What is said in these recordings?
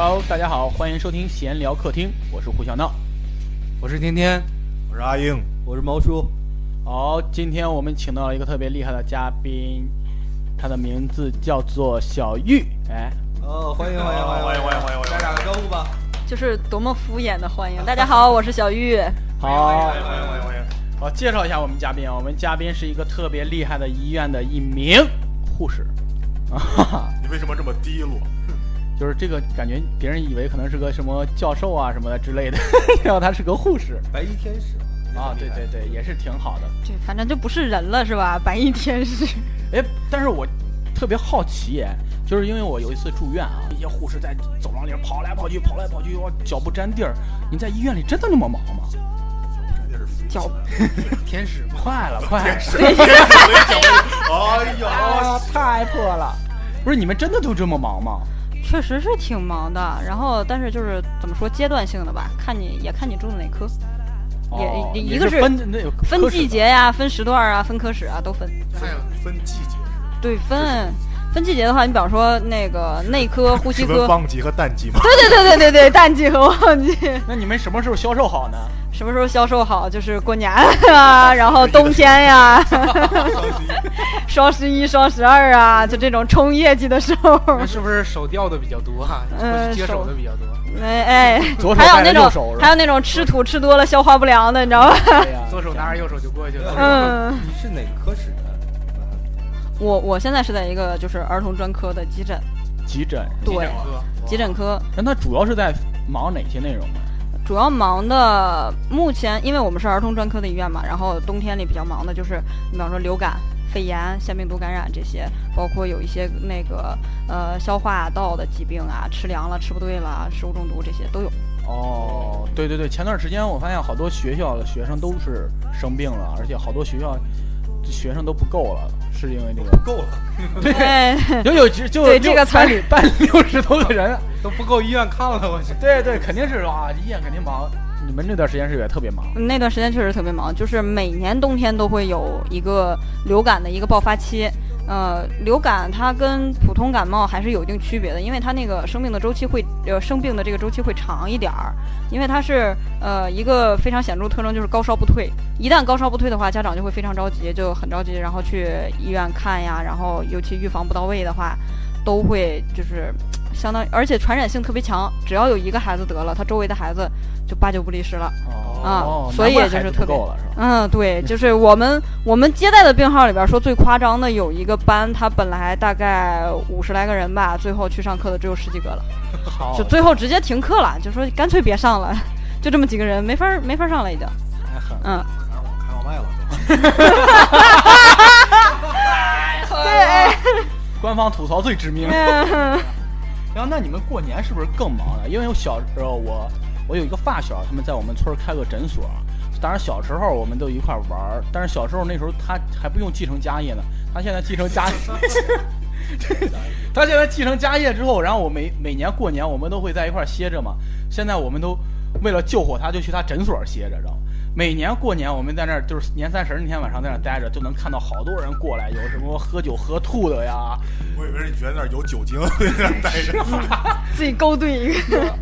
Hello，大家好，欢迎收听闲聊客厅，我是胡小闹。我是天天，我是阿英，我是毛叔。好，今天我们请到了一个特别厉害的嘉宾，他的名字叫做小玉。哎，哦，欢迎欢迎欢迎欢迎欢迎欢迎！大家打个招呼吧。就是多么敷衍的欢迎！大家好，我是小玉。好，欢迎欢迎欢迎欢迎！好，介绍一下我们嘉宾啊，我们嘉宾是一个特别厉害的医院的一名护士。啊哈哈，你为什么这么低落？就是这个感觉，别人以为可能是个什么教授啊什么的之类的，然后他是个护士。白衣天使啊，对对对，也是挺好的。这反正就不是人了，是吧？白衣天使。哎，但是我特别好奇，哎，就是因为我有一次住院啊，一些护士在走廊里跑来跑去，跑来跑去，我脚不沾地儿。你在医院里真的那么忙吗？脚 天使吗？快了，快了！天使，天使，哎呀，啊，太破了！不是你们真的都这么忙吗？确实是挺忙的，然后但是就是怎么说阶段性的吧，看你也看你住的哪科，哦也一个是分分季节呀、分时段啊、分科室啊都分。还有分季节，对，分分季节的话，你比方说那个内科、呼吸科，旺季和淡季吗？对对对对对对，淡季和旺季。那你们什么时候销售好呢？什么时候销售好？就是过年 啊，然后冬天呀，双十一、双十二啊，就这种冲业绩的时候。那是不是手掉的比较多啊？嗯接手的比较多。哎哎，左手还有那种还有那种吃土吃多了消化不良的，你知道吗？对呀左手拿着右手就过去了。嗯，你是哪科室的？我我现在是在一个就是儿童专科的急诊，急诊，对急诊科，急诊科那他主要是在忙哪些内容呢？主要忙的，目前因为我们是儿童专科的医院嘛，然后冬天里比较忙的就是，你比方说流感、肺炎、腺病毒感染这些，包括有一些那个呃消化道的疾病啊，吃凉了、吃不对了、食物中毒这些都有。哦，对对对，前段时间我发现好多学校的学生都是生病了，而且好多学校学生都不够了，是因为这个不够了，对，哎，就有就就对这个词里办六十多个人，都不够医院看了，我去。对对，肯定是啊，医院肯定忙。你们那段时间是不是也特别忙？那段时间确实特别忙，就是每年冬天都会有一个流感的一个爆发期。呃，流感它跟普通感冒还是有一定区别的，因为它那个生病的周期会，呃，生病的这个周期会长一点儿，因为它是呃一个非常显著特征就是高烧不退，一旦高烧不退的话，家长就会非常着急，就很着急，然后去医院看呀，然后尤其预防不到位的话，都会就是相当于，而且传染性特别强，只要有一个孩子得了，他周围的孩子就八九不离十了。啊哦，所以就是特别够了，是吧？嗯，对，就是我们我们接待的病号里边说最夸张的有一个班，他本来大概五十来个人吧，最后去上课的只有十几个了，就最后直接停课了，就说干脆别上了，就这么几个人，没法儿没法儿上了已经。太狠了。嗯，开外 了对，官方吐槽最致命。然后，那你们过年是不是更忙了？因为我小时候，我我有一个发小，他们在我们村开个诊所。当然，小时候我们都一块玩儿，但是小时候那时候他还不用继承家业呢，他现在继承家业，他现在继承家业之后，然后我每每年过年我们都会在一块歇着嘛。现在我们都为了救活他，就去他诊所歇着，知道吗？每年过年我们在那儿就是年三十那天晚上在那儿待着，就能看到好多人过来，有什么喝酒喝吐的呀，我以为你觉得那儿有酒精，在那儿待着。自己勾兑一个。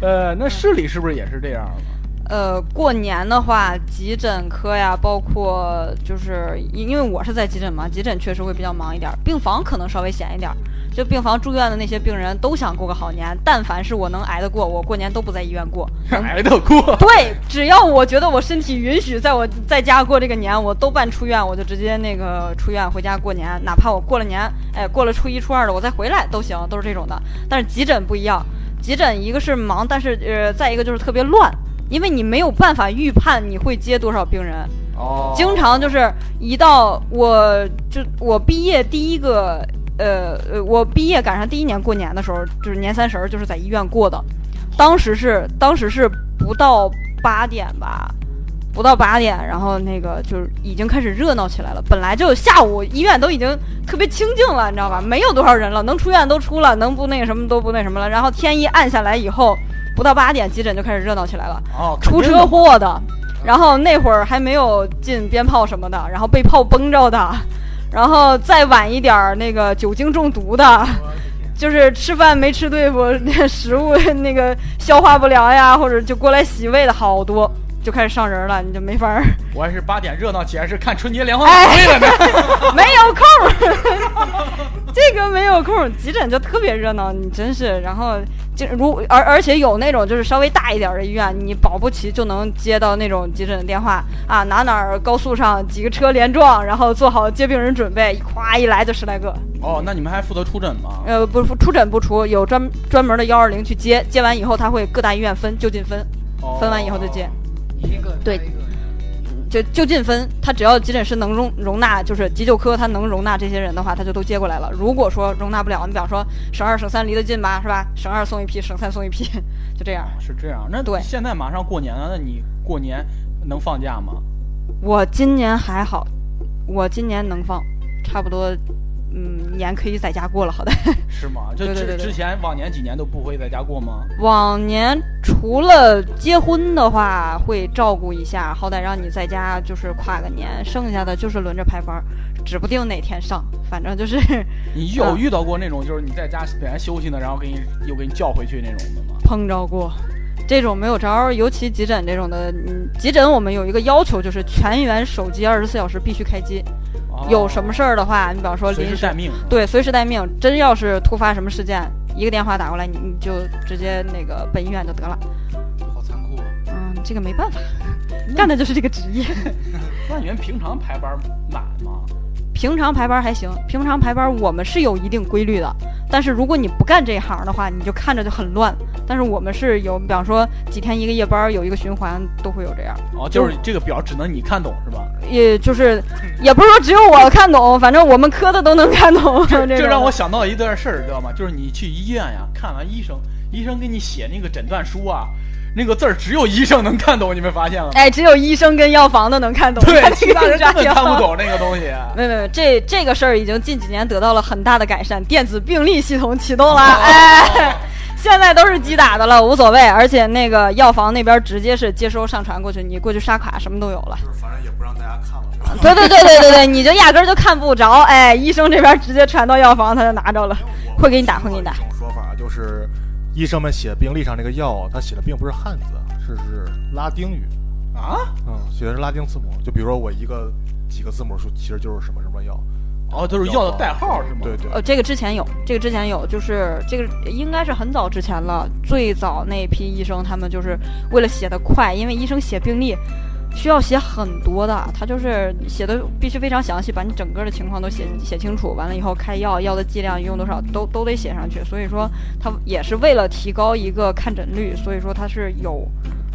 呃，那市里是不是也是这样的？呃，过年的话，急诊科呀，包括就是因因为我是在急诊嘛，急诊确实会比较忙一点儿，病房可能稍微闲一点儿。就病房住院的那些病人都想过个好年，但凡是我能挨得过，我过年都不在医院过。挨得过。对，只要我觉得我身体允许，在我在家过这个年，我都办出院，我就直接那个出院回家过年，哪怕我过了年，哎，过了初一初二的我再回来都行，都是这种的。但是急诊不一样，急诊一个是忙，但是呃，再一个就是特别乱，因为你没有办法预判你会接多少病人，哦，经常就是一到我就我毕业第一个。呃呃，我毕业赶上第一年过年的时候，就是年三十儿，就是在医院过的。当时是当时是不到八点吧，不到八点，然后那个就是已经开始热闹起来了。本来就下午医院都已经特别清静了，你知道吧？没有多少人了，能出院都出了，能不那个什么都不那什么了。然后天一暗下来以后，不到八点，急诊就开始热闹起来了。哦，出车祸的，然后那会儿还没有进鞭炮什么的，然后被炮崩着的，然后再晚一点儿那个酒精中毒的，就是吃饭没吃对付，食物那个消化不良呀，或者就过来洗胃的好多，就开始上人了，你就没法儿，我还是八点热闹起来是看春节联欢晚会了呢。没有空，这个没有空，急诊就特别热闹，你真是，然后就如而而且有那种就是稍微大一点的医院，你保不齐就能接到那种急诊的电话啊，哪哪儿高速上几个车连撞，然后做好接病人准备，咵一来就十来个。哦，那你们还负责出诊吗？呃，不出诊不出，有专专门的幺二零去接，接完以后他会各大医院分就近分，哦分完以后就接，对一个就就近分。他只要急诊室能容容纳，就是急救科他能容纳这些人的话，他就都接过来了。如果说容纳不了，你比方说省二省三离得近吧，是吧？省二送一批，省三送一批，就这样。是这样，那对现在马上过年了，那你过年能放假吗？我今年还好，我今年能放，差不多，嗯，年可以在家过了，好歹。是吗？就之之前往年几年都不会在家过吗？往年除了结婚的话会照顾一下，好歹让你在家就是跨个年，剩下的就是轮着排班，指不定哪天上，反正就是 你有啊遇到过那种就是你在家本来休息呢，然后给你又给你叫回去那种的吗？碰着过。这种没有招儿，尤其急诊这种的，嗯，急诊我们有一个要求，就是全员手机二十四小时必须开机。哦有什么事儿的话，你比方说临时时待命？对，随时待命。真要是突发什么事件，一个电话打过来，你你就直接那个奔医院就得了。好残酷啊！嗯，这个没办法，干的就是这个职业。那你们平常排班满吗？平常排班还行，平常排班我们是有一定规律的，但是如果你不干这一行的话，你就看着就很乱。但是我们是有，比方说几天一个夜班，有一个循环，都会有这样。哦，就是这个表只能你看懂是吧？也就是，也不是说只有我看懂，反正我们科的都能看懂。这这让我想到一段事儿，知道吗？就是你去医院呀，看完医生，医生给你写那个诊断书啊，那个字儿只有医生能看懂，你没发现了吗？哎，只有医生跟药房的能看懂，对其他人根本看不。懂那个东西。没有没有，这这个事儿已经近几年得到了很大的改善，电子病历系统启动了，哦哎，现在都是机打的了，无所谓。而且那个药房那边直接是接收上传过去，你过去刷卡什么都有了。就是反正也不让大家看了，对对对对对对，你就压根儿就看不着，哎，医生这边直接传到药房，他就拿着了。会给你打会给你打一种说法就是，医生们写病历上那个药，他写的并不是汉字，是是拉丁语，啊？嗯，写的是拉丁字母。就比如说我一个几个字母数，其实就是什么什么药。哦，就是药的代号是吗？对对呃，这个之前有，这个之前有，就是这个应该是很早之前了。最早那批医生，他们就是为了写得快，因为医生写病历需要写很多的，他就是写的必须非常详细，把你整个的情况都写写清楚。完了以后开药，药的剂量用多少都都得写上去。所以说，他也是为了提高一个看诊率，所以说他是有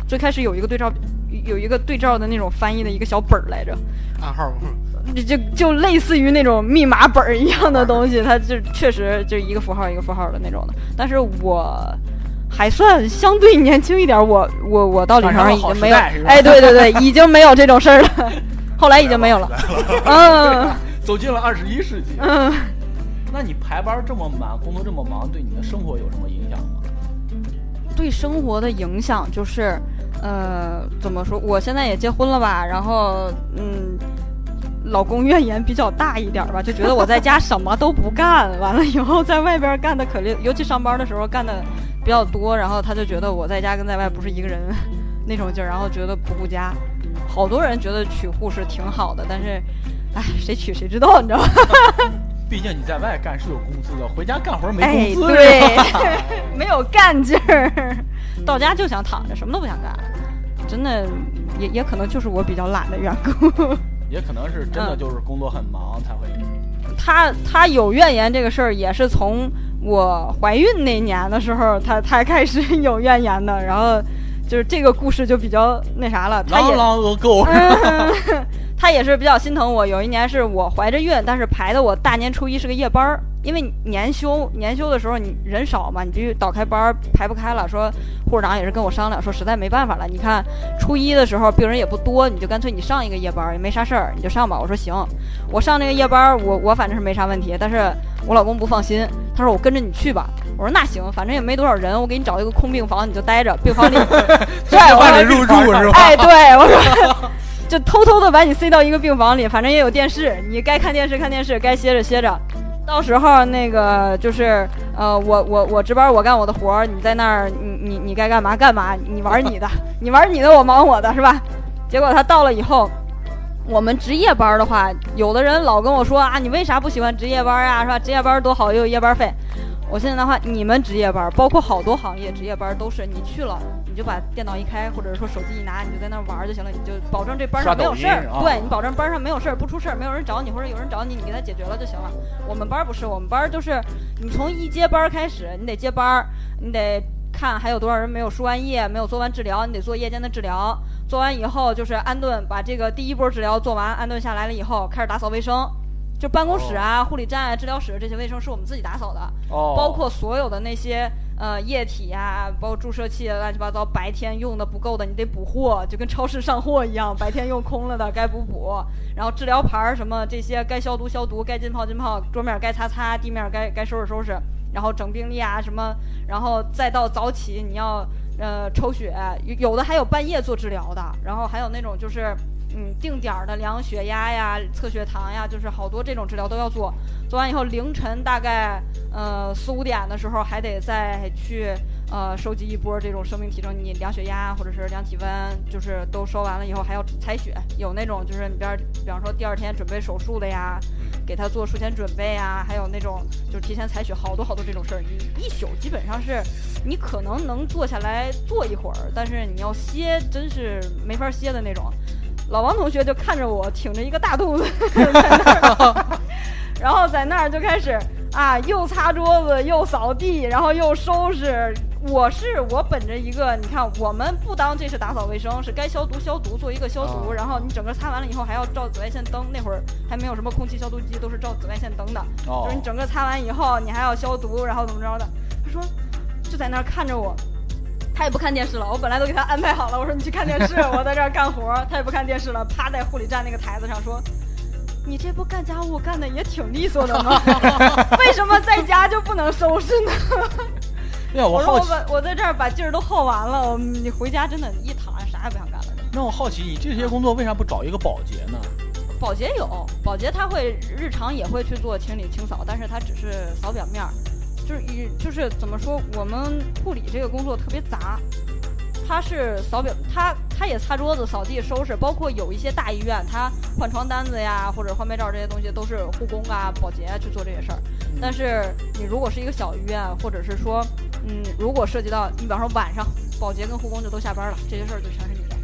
最开始有一个对照。有一个对照的那种翻译的一个小本儿来着，暗号 就就就类似于那种密码本儿一样的东西，它就确实就一个符号一个符号的那种的。但是我还算相对年轻一点儿，我我我到临床上已经没有，哎，对对对，已经没有这种事儿了，后来已经没有了。嗯走进了二十一世纪。嗯，那你排班这么满，工作这么忙，对你的生活有什么影响吗？对生活的影响就是，呃，怎么说？我现在也结婚了吧，然后嗯。老公怨言比较大一点吧，就觉得我在家什么都不干，完了以后在外边干的可累，尤其上班的时候干的比较多，然后他就觉得我在家跟在外不是一个人那种劲儿，然后觉得不顾家。好多人觉得娶护士挺好的，但是，哎，谁娶谁知道，你知道吗？毕竟你在外干是有工资的，回家干活没哎，工资。对，没有干劲儿，到家就想躺着，什么都不想干。真的，也也可能就是我比较懒的缘故。也可能是真的就是工作很忙才会。他他有怨言这个事儿，也是从我怀孕那年的时候，他才开始有怨言的。然后就是这个故事就比较那啥了，他也狼狼狗，嗯，他也是比较心疼我。有一年是我怀着孕，但是排的我大年初一是个夜班儿，因为年休年休的时候你人少嘛，你必须倒开班儿，排不开了。说护士长也是跟我商量，说实在没办法了，你看初一的时候病人也不多，你就干脆你上一个夜班也没啥事儿，你就上吧。我说行，我上那个夜班，我 我反正是没啥问题，但是我老公不放心，他说我跟着你去吧。我说那行，反正也没多少人，我给你找一个空病房，你就待着，病房里 对，我说让你入住是吧？哎，对我说，就偷偷的把你塞到一个病房里，反正也有电视，你该看电视看电视，该歇着歇着。到时候那个就是呃，我我我值班，我干我的活儿，你在那儿，你你你该干嘛干嘛，你玩你的，你玩你的，我忙我的，是吧？结果他到了以后，我们值夜班的话，有的人老跟我说啊，你为啥不喜欢值夜班呀？是吧？值夜班多好，又有夜班费。我现在的话，你们值夜班，包括好多行业值夜班都是你去了，你就把电脑一开，或者说手机一拿，你就在那儿玩就行了，你就保证这班上没有事儿对你保证班上没有事儿，不出事儿，没有人找你，或者有人找你，你给他解决了就行了。我们班儿不是，我们班儿就是你从一接班儿开始，你得接班儿，你得看还有多少人没有输完液，没有做完治疗，你得做夜间的治疗。做完以后就是安顿，把这个第一波治疗做完，安顿下来了以后，开始打扫卫生。就办公室啊、护理站啊、治疗室这些卫生是我们自己打扫的，哦，包括所有的那些呃液体啊、包括注射器啊乱七八糟，白天用的不够的你得补货，就跟超市上货一样，白天用空了的该补补。然后治疗盘儿什么这些该消毒消毒，该浸泡浸泡，桌面该擦擦，地面该该收拾收拾。然后整病历啊什么，然后再到早起你要呃抽血，有有的还有半夜做治疗的，然后还有那种就是嗯定点儿的量血压呀、测血糖呀，就是好多这种治疗都要做。做完以后凌晨大概呃四五点的时候还得再去呃收集一波这种生命体征，你量血压或者是量体温，就是都收完了以后还要采血，有那种就是你边儿比方说第二天准备手术的呀。给他做术前准备啊，还有那种就是提前采血，好多好多这种事儿，你一宿基本上是，你可能能坐下来坐一会儿，但是你要歇，真是没法歇的那种。老王同学就看着我挺着一个大肚子 在那儿，然后在那儿就开始啊，又擦桌子，又扫地，然后又收拾。我是我本着一个，你看我们不当这是打扫卫生，是该消毒消毒，做一个消毒。然后你整个擦完了以后还要照紫外线灯，那会儿还没有什么空气消毒机，都是照紫外线灯的。哦就是你整个擦完以后，你还要消毒，然后怎么着的？他说就在那儿看着我。他也不看电视了，我本来都给他安排好了。我说你去看电视，我在这儿干活。他也不看电视了，趴在护理站那个台子上说：“你这不干家务干的也挺利索的吗？为什么在家就不能收拾呢？” 我我说好奇，我把我在这儿把劲儿都耗完了，我你回家真的，一躺下啥也不想干了。那我好奇，你这些工作为啥不找一个保洁呢？保洁有，保洁他会日常也会去做清理清扫，但是他只是扫表面儿，就是以就是怎么说，我们护理这个工作特别杂，他是扫表，他他也擦桌子、扫地、收拾，包括有一些大医院，他换床单子呀或者换被罩这些东西都是护工啊、保洁啊去做这些事儿。但是你如果是一个小医院，或者是说，嗯，如果涉及到你比方说晚上，保洁跟护工就都下班了，这些事儿就全是你的。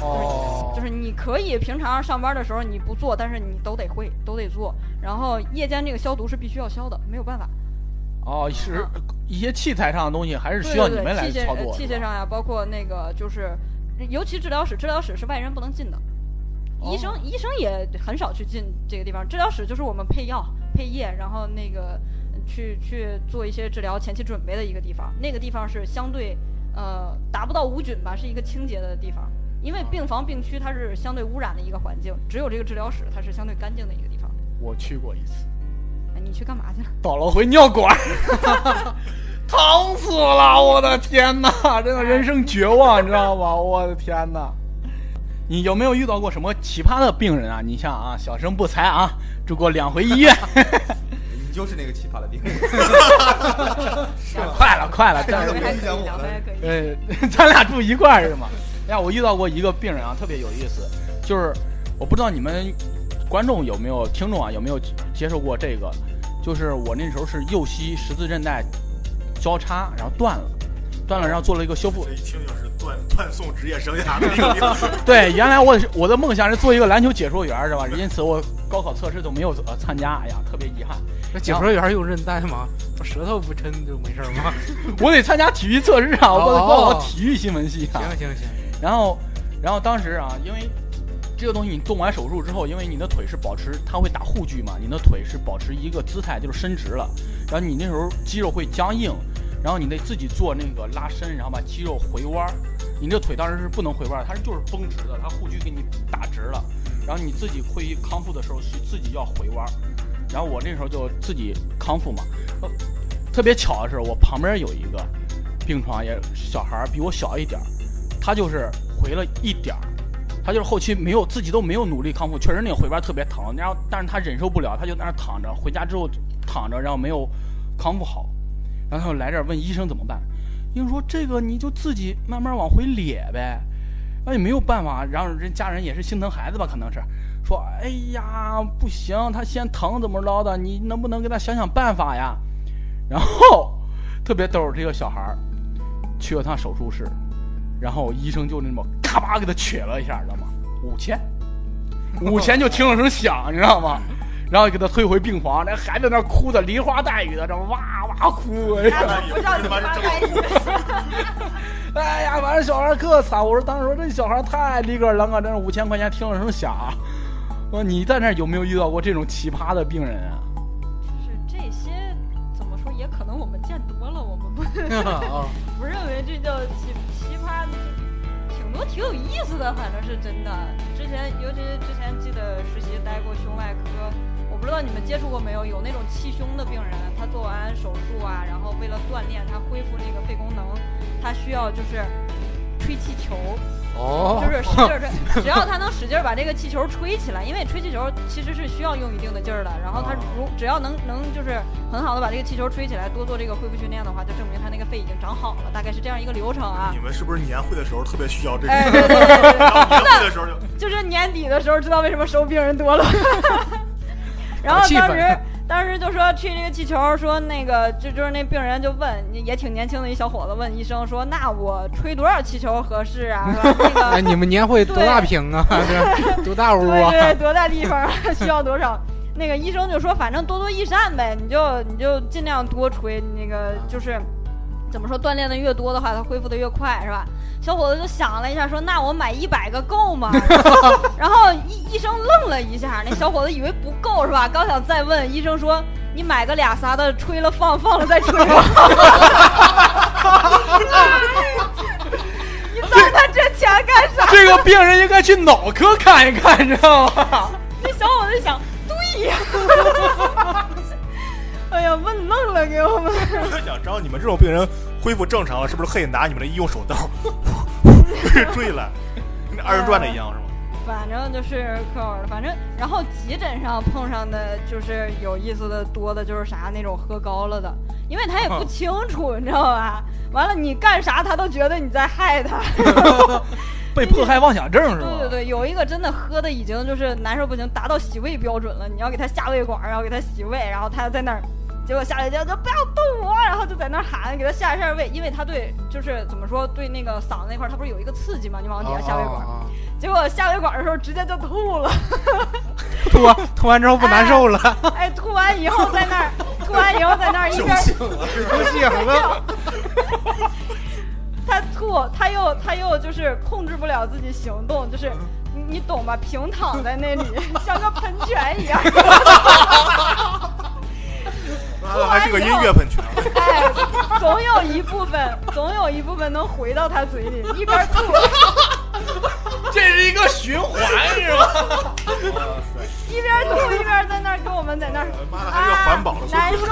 哦就是你可以平常上班的时候你不做，但是你都得会，都得做。然后夜间这个消毒是必须要消的，没有办法。哦，是一些器材上的东西还是需要你们来操作。呃器械上呀，包括那个就是，尤其治疗室，治疗室是外人不能进的。医生哦医生也很少去进这个地方，治疗室就是我们配药、配液，然后那个去去做一些治疗前期准备的一个地方。那个地方是相对呃达不到无菌吧，是一个清洁的地方。因为病房病区它是相对污染的一个环境，只有这个治疗室它是相对干净的一个地方。我去过一次，哎，你去干嘛去了？倒了回尿管，疼死了！我的天哪，真的人生绝望，你知道吗？我的天哪！你有没有遇到过什么奇葩的病人啊？你像啊，小生不才啊，住过两回医院。你就是那个奇葩的病人，是快了，快了，但是这个还可以，影响我了两回还可以。呃，咱俩住一块儿是吗？哎呀，我遇到过一个病人啊，特别有意思，就是我不知道你们观众有没有听众啊有没有接受过这个，就是我那时候是右膝十字韧带交叉，然后断了，断了，然后做了一个修复。这一听就是断断送职业生涯的一个病。对，原来我我的梦想是做一个篮球解说员，是吧？因此我高考测试都没有呃参加，哎呀，特别遗憾。那解说员用韧带吗？我舌头不抻就没事吗？我得参加体育测试啊，我得报哦考体育新闻系啊。行行行，然后，然后当时啊，因为这个东西你动完手术之后，因为你的腿是保持，它会打护具嘛，你的腿是保持一个姿态，就是伸直了。然后你那时候肌肉会僵硬，然后你得自己做那个拉伸，然后把肌肉回弯儿。你这腿当时是不能回弯儿，它是就是绷直的，它护具给你打直了。然后你自己会康复的时候是自己要回弯儿。然后我那时候就自己康复嘛，呃特别巧的是我旁边有一个病床也小孩儿比我小一点儿，他就是回了一点儿，他就是后期没有自己都没有努力康复，确实那个回边特别疼，然后但是他忍受不了，他就在那躺着，回家之后躺着，然后没有康复好，然后他就来这儿问医生怎么办，医生说这个你就自己慢慢往回咧呗，那也没有办法，然后人家人也是心疼孩子吧，可能是说哎呀不行，他先疼怎么着的，你能不能给他想想办法呀？然后特别逗，这个小孩儿去了趟手术室。然后医生就那么咔吧给他取了一下，知道吗？五千，五千就听了声响，你知道吗？然后给他推回病房，那孩子那哭的梨花带雨的，这哇哇哭，哎呀，不叫你妈开心。哎呀，反正小孩可惨。我说当时说这小孩太里个楞啊，真是五千块钱听了声响。我说你在那有没有遇到过这种奇葩的病人啊？就是这些怎么说，也可能我们见多了，我们不啊，不认为这叫奇奇葩，挺多挺有意思的，反正是真的。之前尤其之前记得实习待过胸外科，我不知道你们接触过没有，有那种气胸的病人，他做完手术啊，然后为了锻炼他恢复那个肺功能，他需要就是吹气球。哦，就是使劲儿吹，只要他能使劲儿把这个气球吹起来，因为吹气球其实是需要用一定的劲儿的。然后他如只要能能就是很好的把这个气球吹起来，多做这个恢复训练的话，就证明他那个肺已经长好了。大概是这样一个流程啊你。们是不是年会的时候特别需要这个？哎，对对对对对，年会的时候就就是年底的时候，知道为什么收病人多了。然后当时当时就说吹这个气球，说那个就就是那病人就问，也挺年轻的一小伙子问医生说，那我吹多少气球合适啊？是吧？那个哎，你们年会多大平啊？这 多大屋对啊？对，多大地方啊？需要多少？那个医生就说，反正多多益善呗，你就你就尽量多吹，那个就是怎么说，锻炼的越多的话，它恢复的越快，是吧？小伙子就想了一下，说：“那我买一百个够吗？” 然后医医生愣了一下，那小伙子以为不够，是吧？刚想再问，医生说：“你买个俩仨的，吹了放，放了再吹吧。”你赚他这钱干啥？这个病人应该去脑科看一看，你知道吗？那小伙子想，对呀，哎呀，问愣了给我们。我就想知道你们这种病人恢复正常了，是不是可以拿你们的医用手刀 坠了，跟二人转的一样是吗？反正就是可好玩了，反正然后急诊上碰上的就是有意思的多的，就是啥那种喝高了的，因为他也不清楚，你知道吧？完了你干啥他都觉得你在害他。被迫害妄想症是吧？对对对，有一个真的喝的已经就是难受不行，达到洗胃标准了，你要给他下胃管，然后给他洗胃，然后他在那儿。结果下来就就不要动我，然后就在那儿喊给他下一下胃，因为他对就是怎么说对那个嗓子那块儿，他不是有一个刺激吗？你往底下下胃管，啊啊啊结果下胃管的时候直接就吐了。吐完吐完之后不难受了，哎，吐完以后在那儿，吐完以后在那儿一边不行了。他吐，他又他又就是控制不了自己行动，就是你你懂吧？平躺在那里 像个喷泉一样，那还是个音乐喷泉。哎，总有一部分总有一部分能回到他嘴里，一边吐 这是一个循环是吧？一边吐一边在那儿跟我们在那儿妈的，还是环保的啊，难受，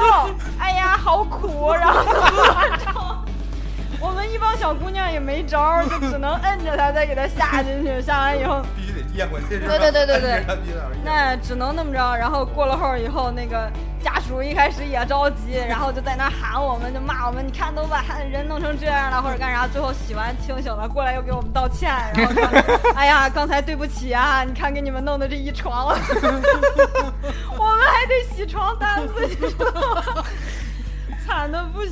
哎呀，好苦，然后 我们一帮小姑娘也没招儿，就只能摁着她再给她下进去，下完以后。必须得咽回去？对对对对对那只能那么着，然后过了会儿以后，那个家属一开始也着急，然后就在那喊我们，就骂我们，你看都把人弄成这样了，或者干啥，最后洗完清醒了，过来又给我们道歉，然后说，哎呀，刚才对不起啊，你看给你们弄的这一床，我们还得洗床单子，你知道吗？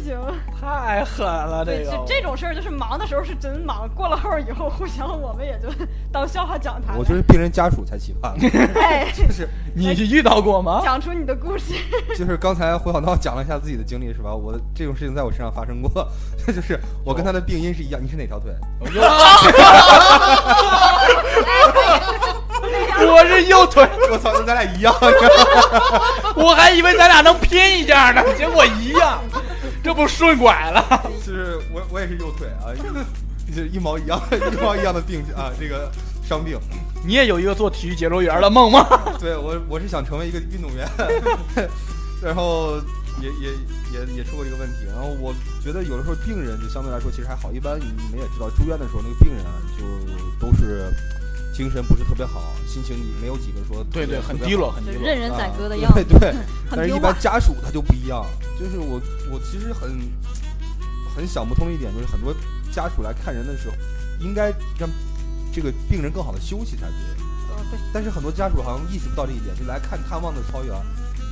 行。太狠了，这个这这种事儿就是忙的时候是真忙，过了后儿以后，互相我们也就当笑话讲他。我觉得病人家属才奇葩，哎，就是你遇到过吗？讲出你的故事。就是刚才胡小闹讲了一下自己的经历是吧？我的这种事情在我身上发生过，就是我跟他的病因是一样。你是哪条腿？我是右腿，我操，那咱俩一样。我还以为咱俩能拼一下呢，结果一样，这不顺拐了？就是我我也是右腿啊，就是一毛一样 一毛一样的病啊，这个伤病。你也有一个做体育解说员的梦吗？对我我是想成为一个运动员，然后也也也也出过这个问题。然后我觉得有的时候病人就相对来说其实还好，一般你们也知道，住院的时候那个病人啊就都是精神不是特别好，心情也没有几个说对对，很低落，很低落。任人宰割的啊样子，对对，但是一般。家属他就不一样，就是我我其实很很想不通一点，就是很多家属来看人的时候，应该让这个病人更好的休息才对。呃对，但是很多家属好像意识不到这一点，就来看探望的超员，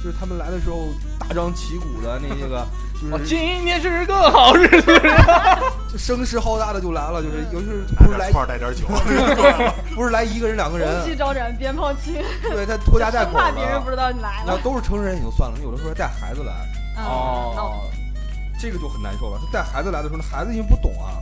就是他们来的时候大张旗鼓的那些个，哦 就是今天是个好日子。就声势浩大的就来了，就是尤其是不是来点串儿带点酒，不是来一个人两个红人，旗招展，鞭炮齐，对他拖家带口怕别人不的。知道你来了。那都是成人也就算了，有的时候还带孩子来，嗯哦，这个就很难受了。他带孩子来的时候，那孩子因为不懂啊，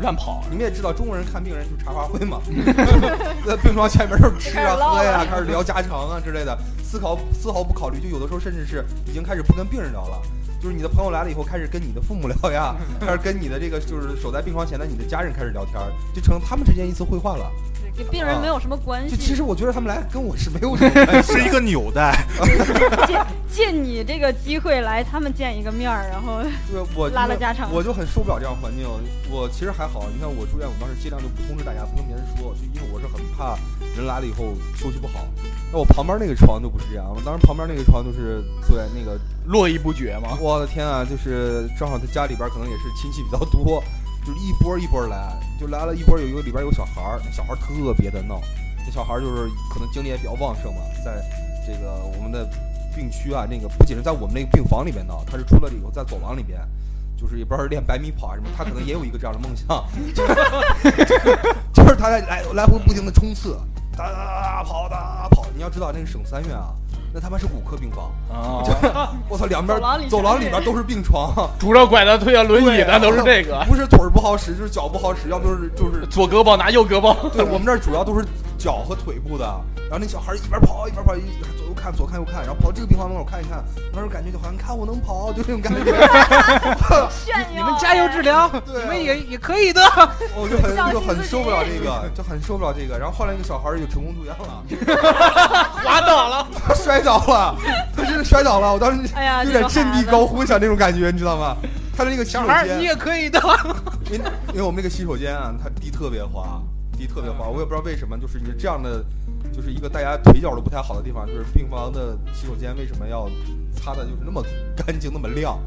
乱跑。你们也知道，中国人看病人就是茶话会嘛 在病床前面就是吃啊喝呀，开始聊家常啊之类的，思考丝毫不考虑，就有的时候甚至是已经开始不跟病人聊了。就是你的朋友来了以后，开始跟你的父母聊呀，开始跟你的这个就是守在病床前的你的家人开始聊天，就成他们之间一次会话了。跟病人没有什么关系。就其实我觉得他们来跟我是没有什么 关系，是一个纽带。借借你这个机会来，他们见一个面儿，然后对我拉拉家常我就很受不了这样环境。我其实还好，你看我住院，我当时尽量就不通知大家，不跟别人说，就因为我是很怕人来了以后休息不好。那我旁边那个床就不是这样，我当时旁边那个床就是对那个，络绎不绝嘛？我的天啊，就是正好他家里边可能也是亲戚比较多，就是一波一波来，就来了一波，有一个里边有小孩儿，那小孩儿特别的闹，那小孩儿就是可能精力也比较旺盛嘛，在这个我们的病区啊，那个不仅是在我们那个病房里边闹，他是出了以后在走廊里边。就是也不知道是练百米跑啊什么，他可能也有一个这样的梦想，就是他在来来回不停的冲刺，哒哒哒哒跑哒跑。你要知道那个省三院啊，那他妈是骨科病房，啊，我操，两边走廊里边都是病床，拄着拐子推着轮椅的都是这个，不是腿儿不好使，就是脚不好使，要不就是就是，左胳膊拿右胳膊。对我们这儿主要都是脚和腿部的。然后那小孩一边跑一边跑，一左右看左看右看，然后跑这个病房门口看一看，那时候感觉就好像看我能跑，就这种感觉。炫耀。你们加油治疗，对啊你们也也可以的。我就很就很受不了这个，就很受不了这个。然后后来那个小孩儿就成功住院了，滑倒了，摔倒了，他真的摔倒了。我当时哎呀，有点振臂高呼想那种感觉，你知道吗？他的那个洗手间你，也可以的。因为因为我们那个洗手间啊，它地特别滑，地特别滑，我也不知道为什么，就是你这样的，就是一个大家腿脚都不太好的地方，就是病房的洗手间为什么要擦的就是那么干净那么亮，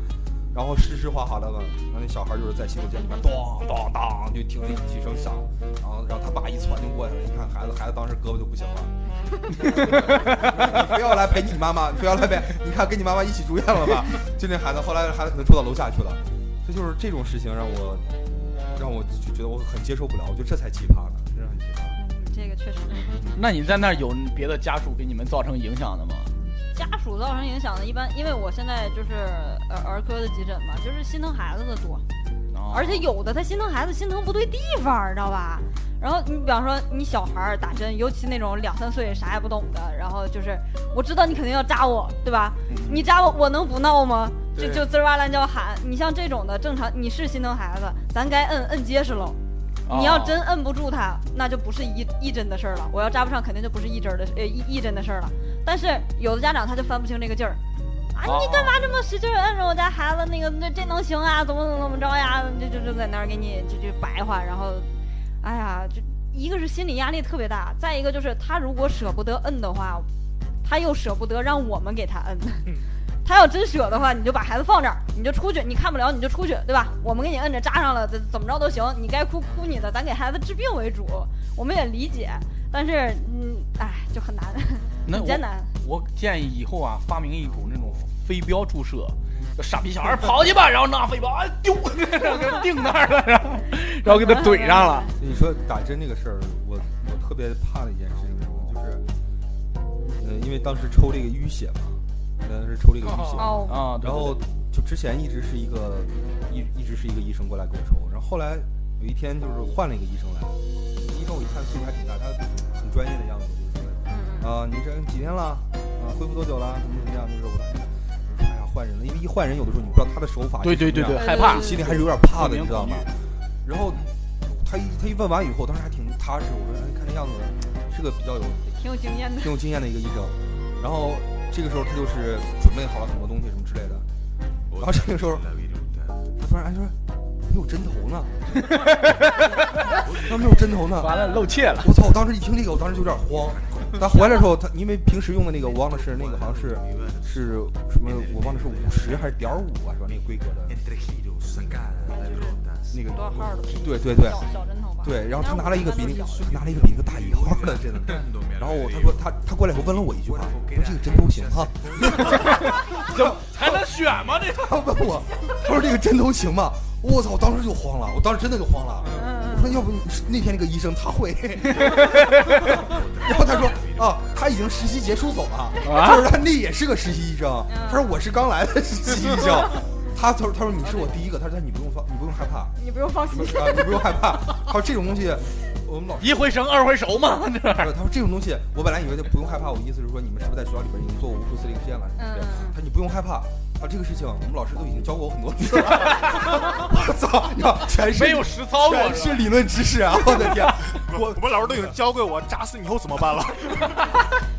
然后湿湿滑滑的，然后那小孩就是在洗手间里面咚咚咚就听着几声响，然后然后他爸一窜就过去了，一看孩子，孩子当时胳膊就不行了。你非要来陪你妈妈，你非要来陪，你看跟你妈妈一起住院了吧？就那孩子，后来孩子可能住到楼下去了。这就是这种事情让我让我就觉得我很接受不了，我觉得这才奇葩呢，这个确实。那你在那儿有别的家属给你们造成影响的吗？家属造成影响的，一般因为我现在就是呃儿科的急诊嘛，就是心疼孩子的多，哦而且有的他心疼孩子心疼不对地方，知道吧？然后你比方说你小孩儿打针，尤其那种两三岁啥也不懂的，然后就是我知道你肯定要扎我，对吧？你扎我，我能不闹吗？就就滋儿哇乱叫喊。你像这种的，正常你是心疼孩子，咱该摁摁结实喽。你要哦真摁不住他，那就不是一一针的事儿了。我要扎不上，肯定就不是一针的呃一一针的事儿了。但是有的家长他就分不清这个劲儿，啊，哦你干嘛这么使劲摁着我家孩子？那个那这能行啊？怎么怎么怎么着呀？就就就在那儿给你就就白话，然后，哎呀，就一个是心理压力特别大，再一个就是他如果舍不得摁的话，他又舍不得让我们给他摁。他要真舍的话，你就把孩子放这儿，你就出去，你看不了你就出去，对吧？我们给你摁着扎上了，怎怎么着都行，你该哭哭你的，咱给孩子治病为主，我们也理解，但是嗯，哎，就很难，很艰难。我建议以后啊，发明一种那种飞镖注射，傻逼小孩跑去吧，然后拿飞镖啊丢，然后给定那儿了，然后然后给他怼上了。你说打针这个事儿，我我特别怕的一件事情是什么？就是，呃，因为当时抽这个淤血嘛，当时抽这个淤血，哦，啊，然后就之前一直是一个一一直是一个医生过来给我抽，然后后来有一天就是换了一个医生来，医生我一看岁数还挺大，他很专业的样子，就是说，嗯啊、你这几天了？啊，恢复多久了？怎么怎么样？就是我，哎呀，换人了，因为一换人，有的时候你不知道他的手法对对对对，害怕。心里还是有点怕的，你知道吗？然后他一他一问完以后，当时还挺踏实，我说哎，看这样子是个比较有挺有经验的。挺有经验的一个医生。然后这个时候他就是准备好了很多东西什么之类的。然后这个时候他突然哎说：“你有针头呢？怎么没有针头呢？完了露怯了。我操！我当时一听这个，我当时就有点慌。他回来的时候，他因为平时用的那个，我忘了是那个，好像是是什么，我忘了是五十还是点五啊，是吧？那个规格的，那个多少号的？对对对小小针头吧。对。然后他拿了一个比那个，他拿了一个比那个大一号的，真的。然后我他说他他过来以后问了我一句话，说这个针头行吗？怎么还能选吗？这他问我，他说这个针头行吗？我操！我当时就慌了，我当时真的就慌了。嗯我说要不那天那个医生他会，然后他说啊，他已经实习结束走了，他说他那也是个实习医生，他说我是刚来的实习医生，他他说他说你是我第一个，他说你不用放你不用害怕，你不用放心你不。啊你不用害怕，他说这种东西我们老师。一回生二回熟嘛，这他说：“这种东西，我本来以为就不用害怕，我意思是说你们是不是在学校里边已经做过无数次这个实验了？他说你不用害怕，啊，这个事情我们老师都已经教过我很多次了。我 操，你看全是没有实操过全是理论知识啊！我的天，我我们老师都已经教过我，扎死你以后怎么办了？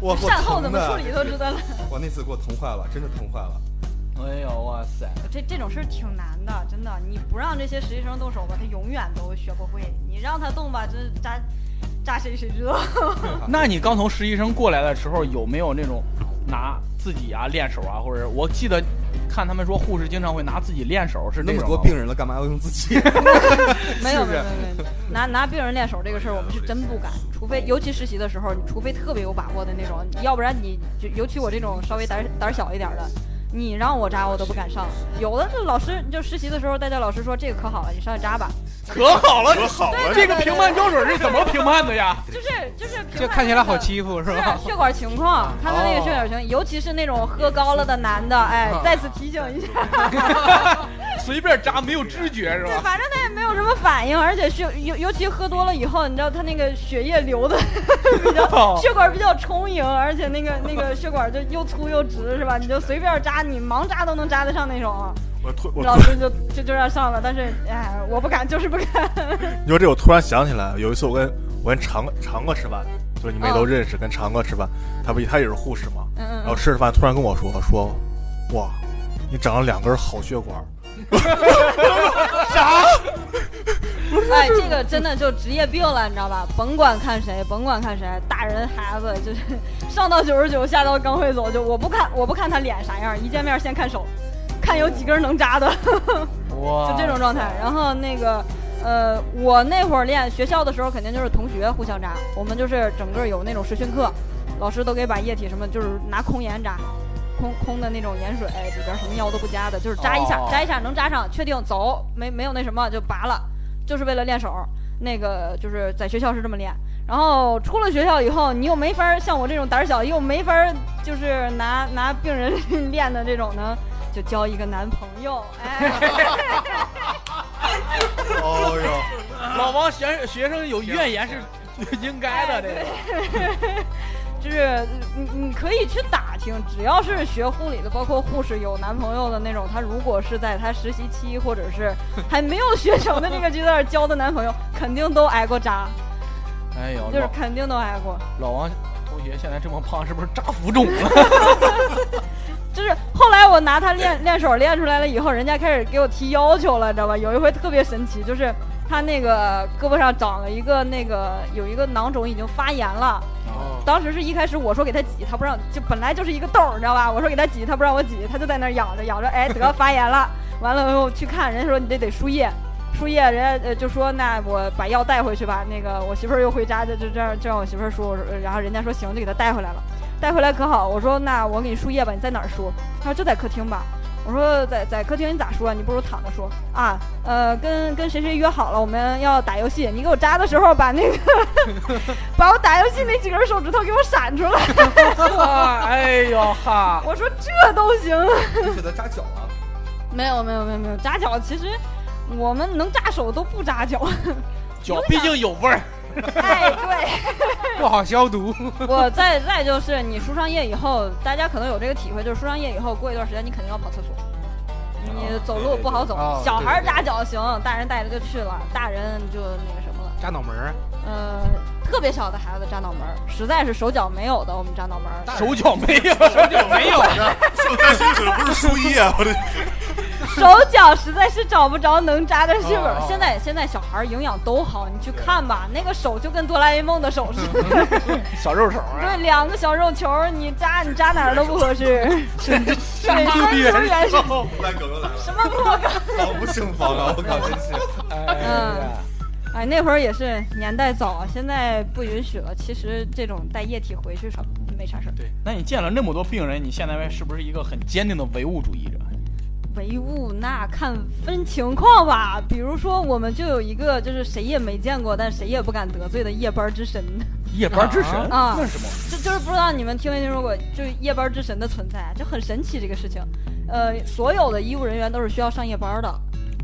我我善后怎么处理都知道了。我那次给我疼坏了，真的疼坏了。哎呦哇塞！这这种事儿挺难的，真的。你不让这些实习生动手吧，他永远都学不会；你让他动吧，这扎扎谁谁知道。那你刚从实习生过来的时候，有没有那种拿自己啊练手啊，或者我记得看他们说护士经常会拿自己练手，是那么多病人了，干嘛要用自己？没有没有没有没有，拿 拿病人练手这个事儿，我们是真不敢。除非尤其实习的时候，你除非特别有把握的那种，要不然你就尤其我这种稍微胆儿胆儿小一点儿的，你让我扎我都不敢上。有的是老师就实习的时候，代教老师说这个可好了，你上去扎吧。可好了，可好了这个评判标准是怎么评判的呀？就是就是评这判看起来好欺负是是吧？血管情况，看他那个血管情况，尤其是那种喝高了的男的，哎，再次提醒一下，随便扎没有知觉是吧对，吧？反正他也没有什么反应，而且血尤尤其喝多了以后，你知道他那个血液流的比较血管比较充盈，而且那个那个血管就又粗又直，是吧？你就随便扎，你盲扎都能扎得上那种。我突我老师就就就让上了，但是哎，我不敢，就是不敢。你说这，我突然想起来，有一次我跟我跟长长哥吃饭，就是你们也都嗯认识，跟长哥吃饭，他不他也是护士嘛，嗯嗯然后吃着饭突然跟我说说，哇，你长了两根好血管，哎，这个真的就职业病了，你知道吧？甭管看谁，甭管看谁，大人孩子就是上到九十九，下到刚会走，就我不看，我不看他脸啥样，一见面先看手，看有几根能扎的，哇就这种状态。然后那个，呃，我那会儿练学校的时候，肯定就是同学互相扎，我们就是整个有那种实训课，老师都给把液体什么，就是拿空盐扎。空空的那种盐水里边什么药都不加的，就是扎一下，哦扎一下能扎上，确定走，没没有那什么就拔了，就是为了练手。那个就是在学校是这么练，然后出了学校以后，你又没法像我这种胆小，又没法就是拿拿病人 练的这种呢，就交一个男朋友，哎，哦哟，老王学学生有怨言是应该的，这个。就是你你可以去打听，只要是学护理的，包括护士有男朋友的那种，他如果是在他实习期或者是还没有学成的那个阶段交的男朋友，肯定都挨过扎，哎呦，就是肯定都挨过。老王同学现在这么胖，是不是扎浮肿了？就是后来我拿他练练手练出来了以后，人家开始给我提要求了，知道吧？有一回特别神奇，就是他那个胳膊上长了一个那个有一个囊肿已经发炎了。哦，当时是一开始我说给他挤，他不让，就本来就是一个痘儿，你知道吧？我说给他挤，他不让我挤，他就在那儿咬着咬着，哎，得发炎了。完了以后去看，人家说你这得输液，输液，人家呃就说那我把药带回去吧。那个我媳妇儿又回家，就就这样就让我媳妇儿输，然后人家说行，就给他带回来了。带回来可好，我说那我给你输液吧，你在哪儿输？他说就在客厅吧。我说在在客厅你咋输啊？你不如躺着说啊。呃，跟跟谁谁约好了，我们要打游戏。你给我扎的时候把那个 把我打游戏那几根手指头给我闪出来。哎呦哈，我说这都行？你给他扎脚了？没有没有没有没有扎脚，其实我们能扎手都不扎脚。脚毕竟有味儿。哎，对。不好消毒。我再再就是你输上液以后，大家可能有这个体会，就是输上液以后，过一段时间你肯定要跑厕所，你走路不好走。哦小孩扎脚行，大人带着就去了，大人就那个什么了。扎脑门儿，呃，特别小的孩子扎脑门儿，实在是手脚没有的，我们扎脑门儿。手脚没有，手脚没有的，手在薪水不是输液啊！我这手脚实在是找不着能扎的细纹哦。现在现在小孩儿营养都好，你去看吧，那个手就跟哆啦 A 梦的手似的，小肉手啊，对，两个小肉球儿，你扎你扎哪儿都不合适。对，伸出援手，烂 梗又来了，什么破梗？防不胜防啊！我靠，真是。哎，哎，那会儿也是年代早啊，现在不允许了。其实这种带液体回去啥没啥事儿。对那你见了那么多病人，你现在是不是一个很坚定的唯物主义者？唯物那看分情况吧，比如说我们就有一个就是谁也没见过，但谁也不敢得罪的夜班之神，夜班之神啊那是什么？就就是不知道你们听没听说过，就是夜班之神的存在，就很神奇这个事情。呃，所有的医务人员都是需要上夜班的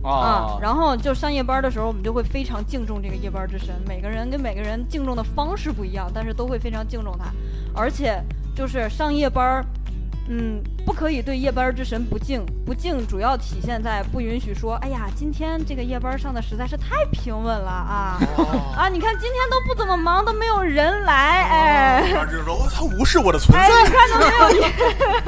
啊，然后就上夜班的时候，我们就会非常敬重这个夜班之神，每个人跟每个人敬重的方式不一样，但是都会非常敬重他，而且就是上夜班。嗯，不可以对夜班之神不敬，不敬主要体现在不允许说，哎呀，今天这个夜班上的实在是太平稳了啊、哦。啊！你看今天都不怎么忙，都没有人来，哎，然后就是说，哦他无视我的存哎，在。你看都没有人，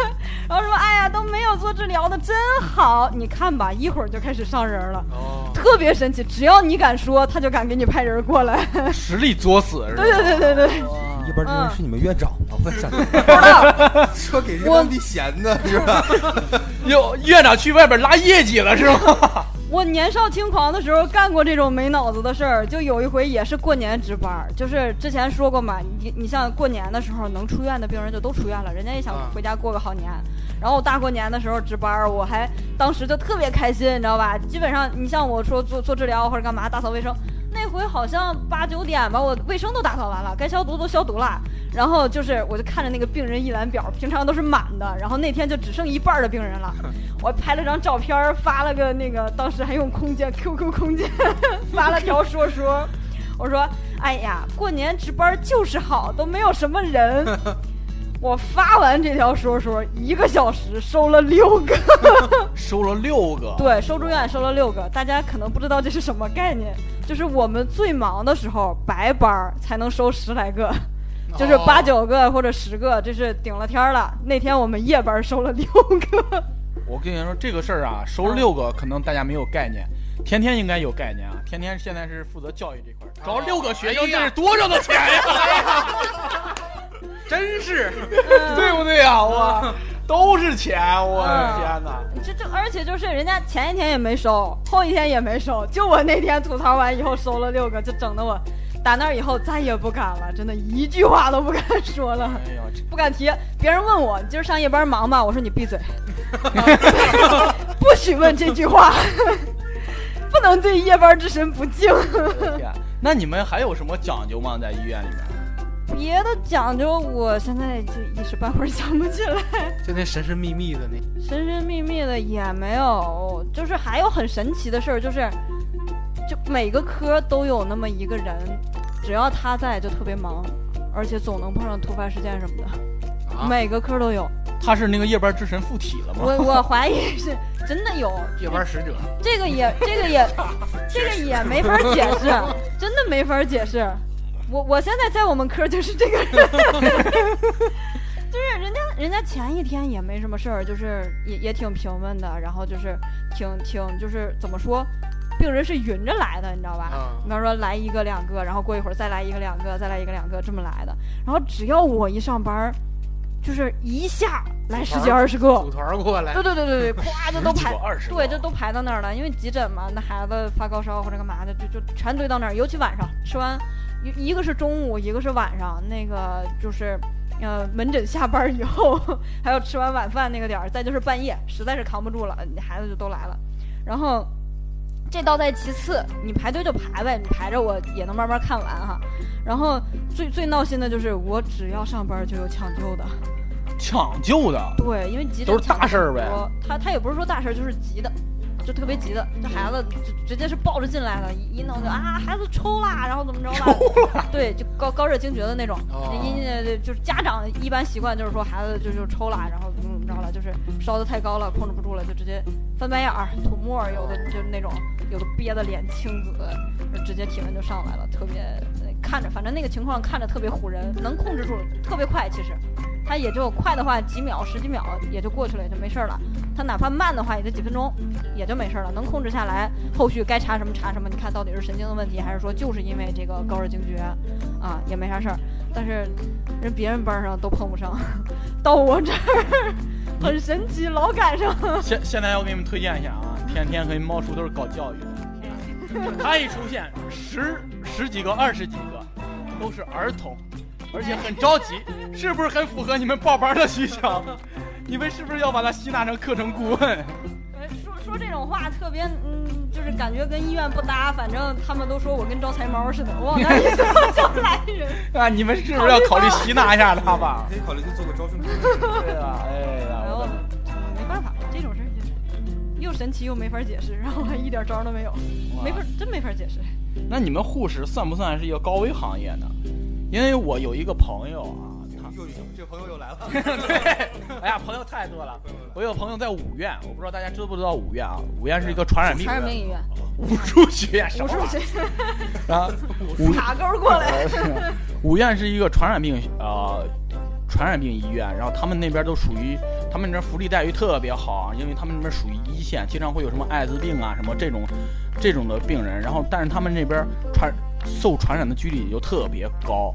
然后说，哎呀，都没有做治疗的真好，你看吧，一会儿就开始上人了，哦，特别神奇，只要你敢说，他就敢给你派人过来。实力作死是吧？对对对对对，夜班之神是你们院长吗？我 想不知道，说给这个当地闲的是吧？哟院长去外边拉业绩了是吗？我年少轻狂的时候干过这种没脑子的事儿，就有一回也是过年值班儿，就是之前说过嘛，你你像过年的时候能出院的病人就都出院了，人家也想啊回家过个好年。然后我大过年的时候值班儿，我还当时就特别开心，你知道吧？基本上你像我说做做治疗或者干嘛打扫卫生，那回好像八九点吧，我卫生都打扫完了，该消毒都消毒了。然后就是我就看着那个病人一览表，平常都是满的，然后那天就只剩一半的病人了。我拍了张照片，发了个那个，当时还用空间 QQ 空间 发了条说说，我说：“哎呀，过年值班就是好，都没有什么人。” 我发完这条说说，一个小时收了六个，收了六个，对，收住院收了六个。大家可能不知道这是什么概念，就是我们最忙的时候，白班儿才能收十来个。就是哦八九个或者十个，这是顶了天儿了。那天我们夜班收了六个，我跟你说这个事儿啊，收了六个，可能大家没有概念。天天应该有概念啊，天天现在是负责教育这块儿，招六个学生，这是多少的钱呀？真是，对不对啊？我都是钱，我的天哪！这这，而且就是人家前一天也没收，后一天也没收，就我那天吐槽完以后收了六个，就整的我打那儿以后再也不敢了，真的一句话都不敢说了，哎呦，不敢提。别人问我你今儿上夜班忙吗？我说你闭嘴，不许问这句话，不能对夜班之神不敬。天！那你们还有什么讲究吗？在医院里面？别的讲究，我现在就一时半会儿想不起来。就那神神秘秘的那，神神秘秘的也没有，就是还有很神奇的事儿，就是就每个科都有那么一个人，只要他在就特别忙，而且总能碰上突发事件什么的，啊，每个科都有。他是那个夜班之神附体了吗？我我怀疑是真的有，夜班使者，这个也这个也这个也没法解释，真的没法解释。我我现在在我们科就是这个人，就是人家人家前一天也没什么事儿，就是也也挺平稳的，然后就是挺挺就是怎么说，病人是匀着来的，你知道吧？啊比方说来一个两个，然后过一会儿再来一个两个，再来一个两个这么来的，然后只要我一上班儿，就是一下来十几二十个，组团过来对，对对对对，咵就都 排二十对，就都排到那儿了，因为急诊嘛，那孩子发高烧或者干嘛的，就就全堆到那儿。尤其晚上吃完，一一个是中午，一个是晚上，那个就是呃门诊下班以后，还有吃完晚饭那个点儿，再就是半夜，实在是扛不住了，你孩子就都来了，然后。这倒在其次，你排队就排呗，你排着我也能慢慢看完哈。然后最最闹心的就是，我只要上班就有抢救的，抢救的，对，因为急诊都是大事儿呗他他也不是说大事儿，就是急的，就特别急的。这孩子就直接是抱着进来的，一一弄就啊，孩子抽啦，然后怎么着了？对，就高高热惊厥的那种。哦因因就是家长一般习惯就是说孩子就就抽啦，然后怎么怎么着了，就是烧的太高了，控制不住了，就直接翻白眼儿、吐沫儿，有的就是那种，有的憋的脸青紫，就直接体温就上来了，特别看着，反正那个情况看着特别唬人，能控制住，特别快，其实。它也就快的话几秒、十几秒也就过去了，也就没事儿了。它哪怕慢的话，也就几分钟，也就没事儿了，能控制下来。后续该查什么查什么，你看到底是神经的问题，还是说就是因为这个高热惊厥啊，也没啥事儿。但是人别人班上都碰不上，到我这儿很神奇，老赶上。现现在要给你们推荐一下啊，天天和猫叔都是搞教育的。他一出现，十十几个、二十几个都是儿童，而且很着急，是不是很符合你们报班的需求？你们是不是要把他吸纳成课程顾问？呃说说这种话特别，嗯，就是感觉跟医院不搭。反正他们都说我跟招财猫似的，我往那儿一坐就来人。啊，你们是不是要考虑吸纳一下他吧？可以考虑去做个招生 顾问。对啊，哎呀，然后我没办法，这种事儿就是又神奇又没法解释，然后还一点招都没有，没法真没法解释。那你们护士算不算是一个高危行业呢？因为我有一个朋友啊，他又这朋友又来了，对，哎呀，朋友太多了。我有朋友在五院，我不知道大家知不知道五院啊？五院是一个传染病传染病医院，武术学院，什武术么玩意学儿啊？五卡钩过来。是五院是一个传染病呃传染病医院，然后他们那边都属于他们那福利待遇特别好啊，因为他们那边属于一线，经常会有什么艾滋病啊什么这种这种的病人，然后但是他们那边传受传染的几率就特别高，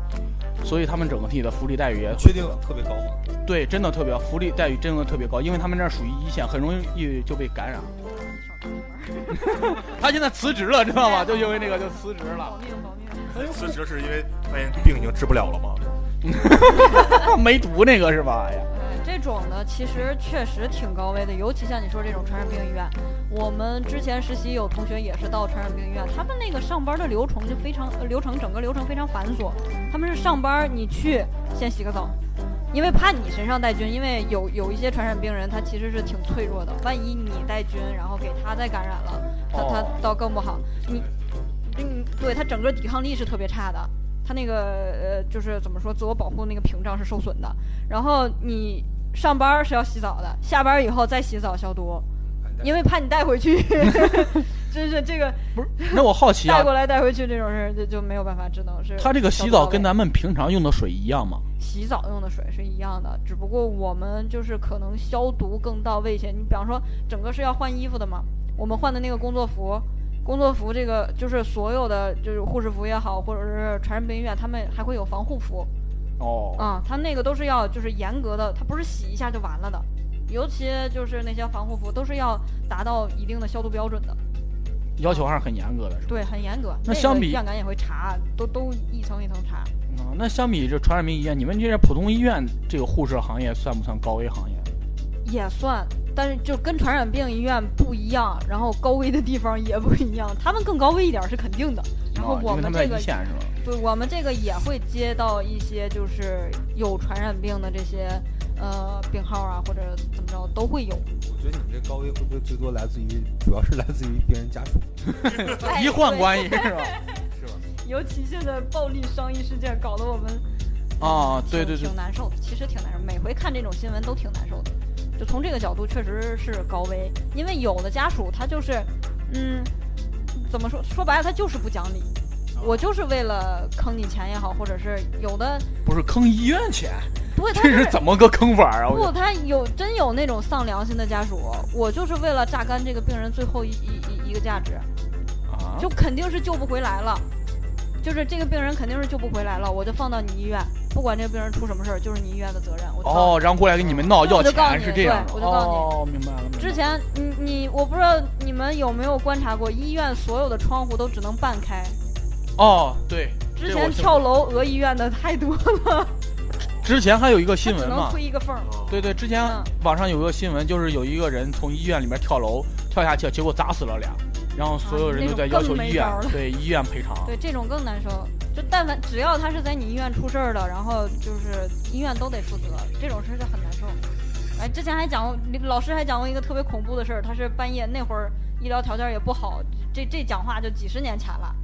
所以他们整个体的福利待遇也确定特别高吗？对，真的特别福利待遇真的特别高，因为他们那儿属于一线，很容易就被感染。他现在辞职了，知道吗？就因为那个就辞职了保，命保命。辞职是因为发现病已经治不了了吗？没毒那个是吧？哎呀，呃，这种呢其实确实挺高危的，尤其像你说这种传染病医院，我们之前实习有同学也是到传染病医院，他们那个上班的流程就非常流程整个流程非常繁琐，他们是上班你去先洗个澡。因为怕你身上带菌，因为有有一些传染病人他其实是挺脆弱的，万一你带菌，然后给他再感染了，他他倒更不好。你，嗯，对他整个抵抗力是特别差的，他那个呃，就是怎么说，自我保护那个屏障是受损的。然后你上班儿是要洗澡的，下班儿以后再洗澡消毒，因为怕你带回去。真是这个不是？那我好奇啊带过，来带回去这种事儿就就没有办法，只能是他这个洗澡跟咱们平常用的水一样吗？洗澡用的水是一样的，只不过我们就是可能消毒更到位一些。你比方说，整个是要换衣服的嘛，我们换的那个工作服，工作服这个就是所有的就是护士服也好，或者是传染病医院，他们还会有防护服哦，啊、他那个都是要就是严格的，它不是洗一下就完了的，尤其就是那些防护服都是要达到一定的消毒标准的，要求还是很严格的，是吧？对，很严格。那相比院感也会查，都都一层一层查。啊，那相比这传染病医院，你们这些普通医院这个护士行业算不算高危行业？也算，但是就跟传染病医院不一样，然后高危的地方也不一样，他们更高危一点是肯定的。然后我们这个，一线是吧？对我们这个也会接到一些就是有传染病的这些呃病号啊，或者怎么着都会有。我觉得你们这高危会不会最多来自于，主要是来自于病人家属，哎 医患关系是吧？是吧？尤其现在暴力伤医事件搞得我们啊，对对对挺，难受的。其实挺难受，每回看这种新闻都挺难受的。就从这个角度，确实是高危，因为有的家属他就是，嗯，怎么说？说白了，他就是不讲理。我就是为了坑你钱也好，或者是有的，不是坑医院钱，对，他这是怎么个坑法啊？不，他有真有那种丧良心的家属，我就是为了榨干这个病人最后一一一一个价值，啊，就肯定是救不回来了，就是这个病人肯定是救不回来了，我就放到你医院，不管这个病人出什么事儿，就是你医院的责任。我就哦，然后过来给你们闹要我就告诉你钱是这样我就告诉你哦，明白了。明白了之前你你我不知道你们有没有观察过，医院所有的窗户都只能半开。哦，对，之这我听前跳楼讹医院的太多了，之前还有一个新闻嘛，推一个缝儿。对对，之前嗯网上有个新闻，就是有一个人从医院里面跳楼跳下去，结果砸死了俩，然后所有人都在要求医院、啊那种更没招了对医院赔偿。对，这种更难受。就但凡只要他是在你医院出事儿的，然后就是医院都得负责，这种事儿就很难受。哎，之前还讲过，老师还讲过一个特别恐怖的事儿，他是半夜那会儿医疗条件也不好，这这讲话就几十年前了。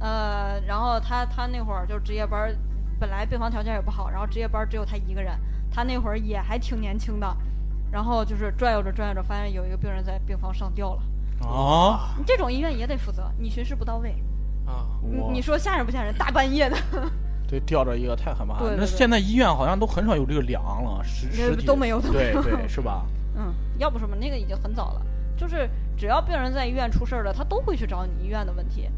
呃，然后他他那会儿就值夜班儿，本来病房条件也不好，然后值夜班儿只有他一个人，他那会儿也还挺年轻的，然后就是转悠着转悠着，发现有一个病人在病房上吊了。啊，这种医院也得负责，你巡视不到位，啊，你说吓人不吓人？大半夜的，对，吊着一个太害怕了。那对对对现在医院好像都很少有这个梁了，实那实体都没有对对，是吧？嗯，要不什么那个已经很早了，就是只要病人在医院出事儿了，他都会去找你医院的问题，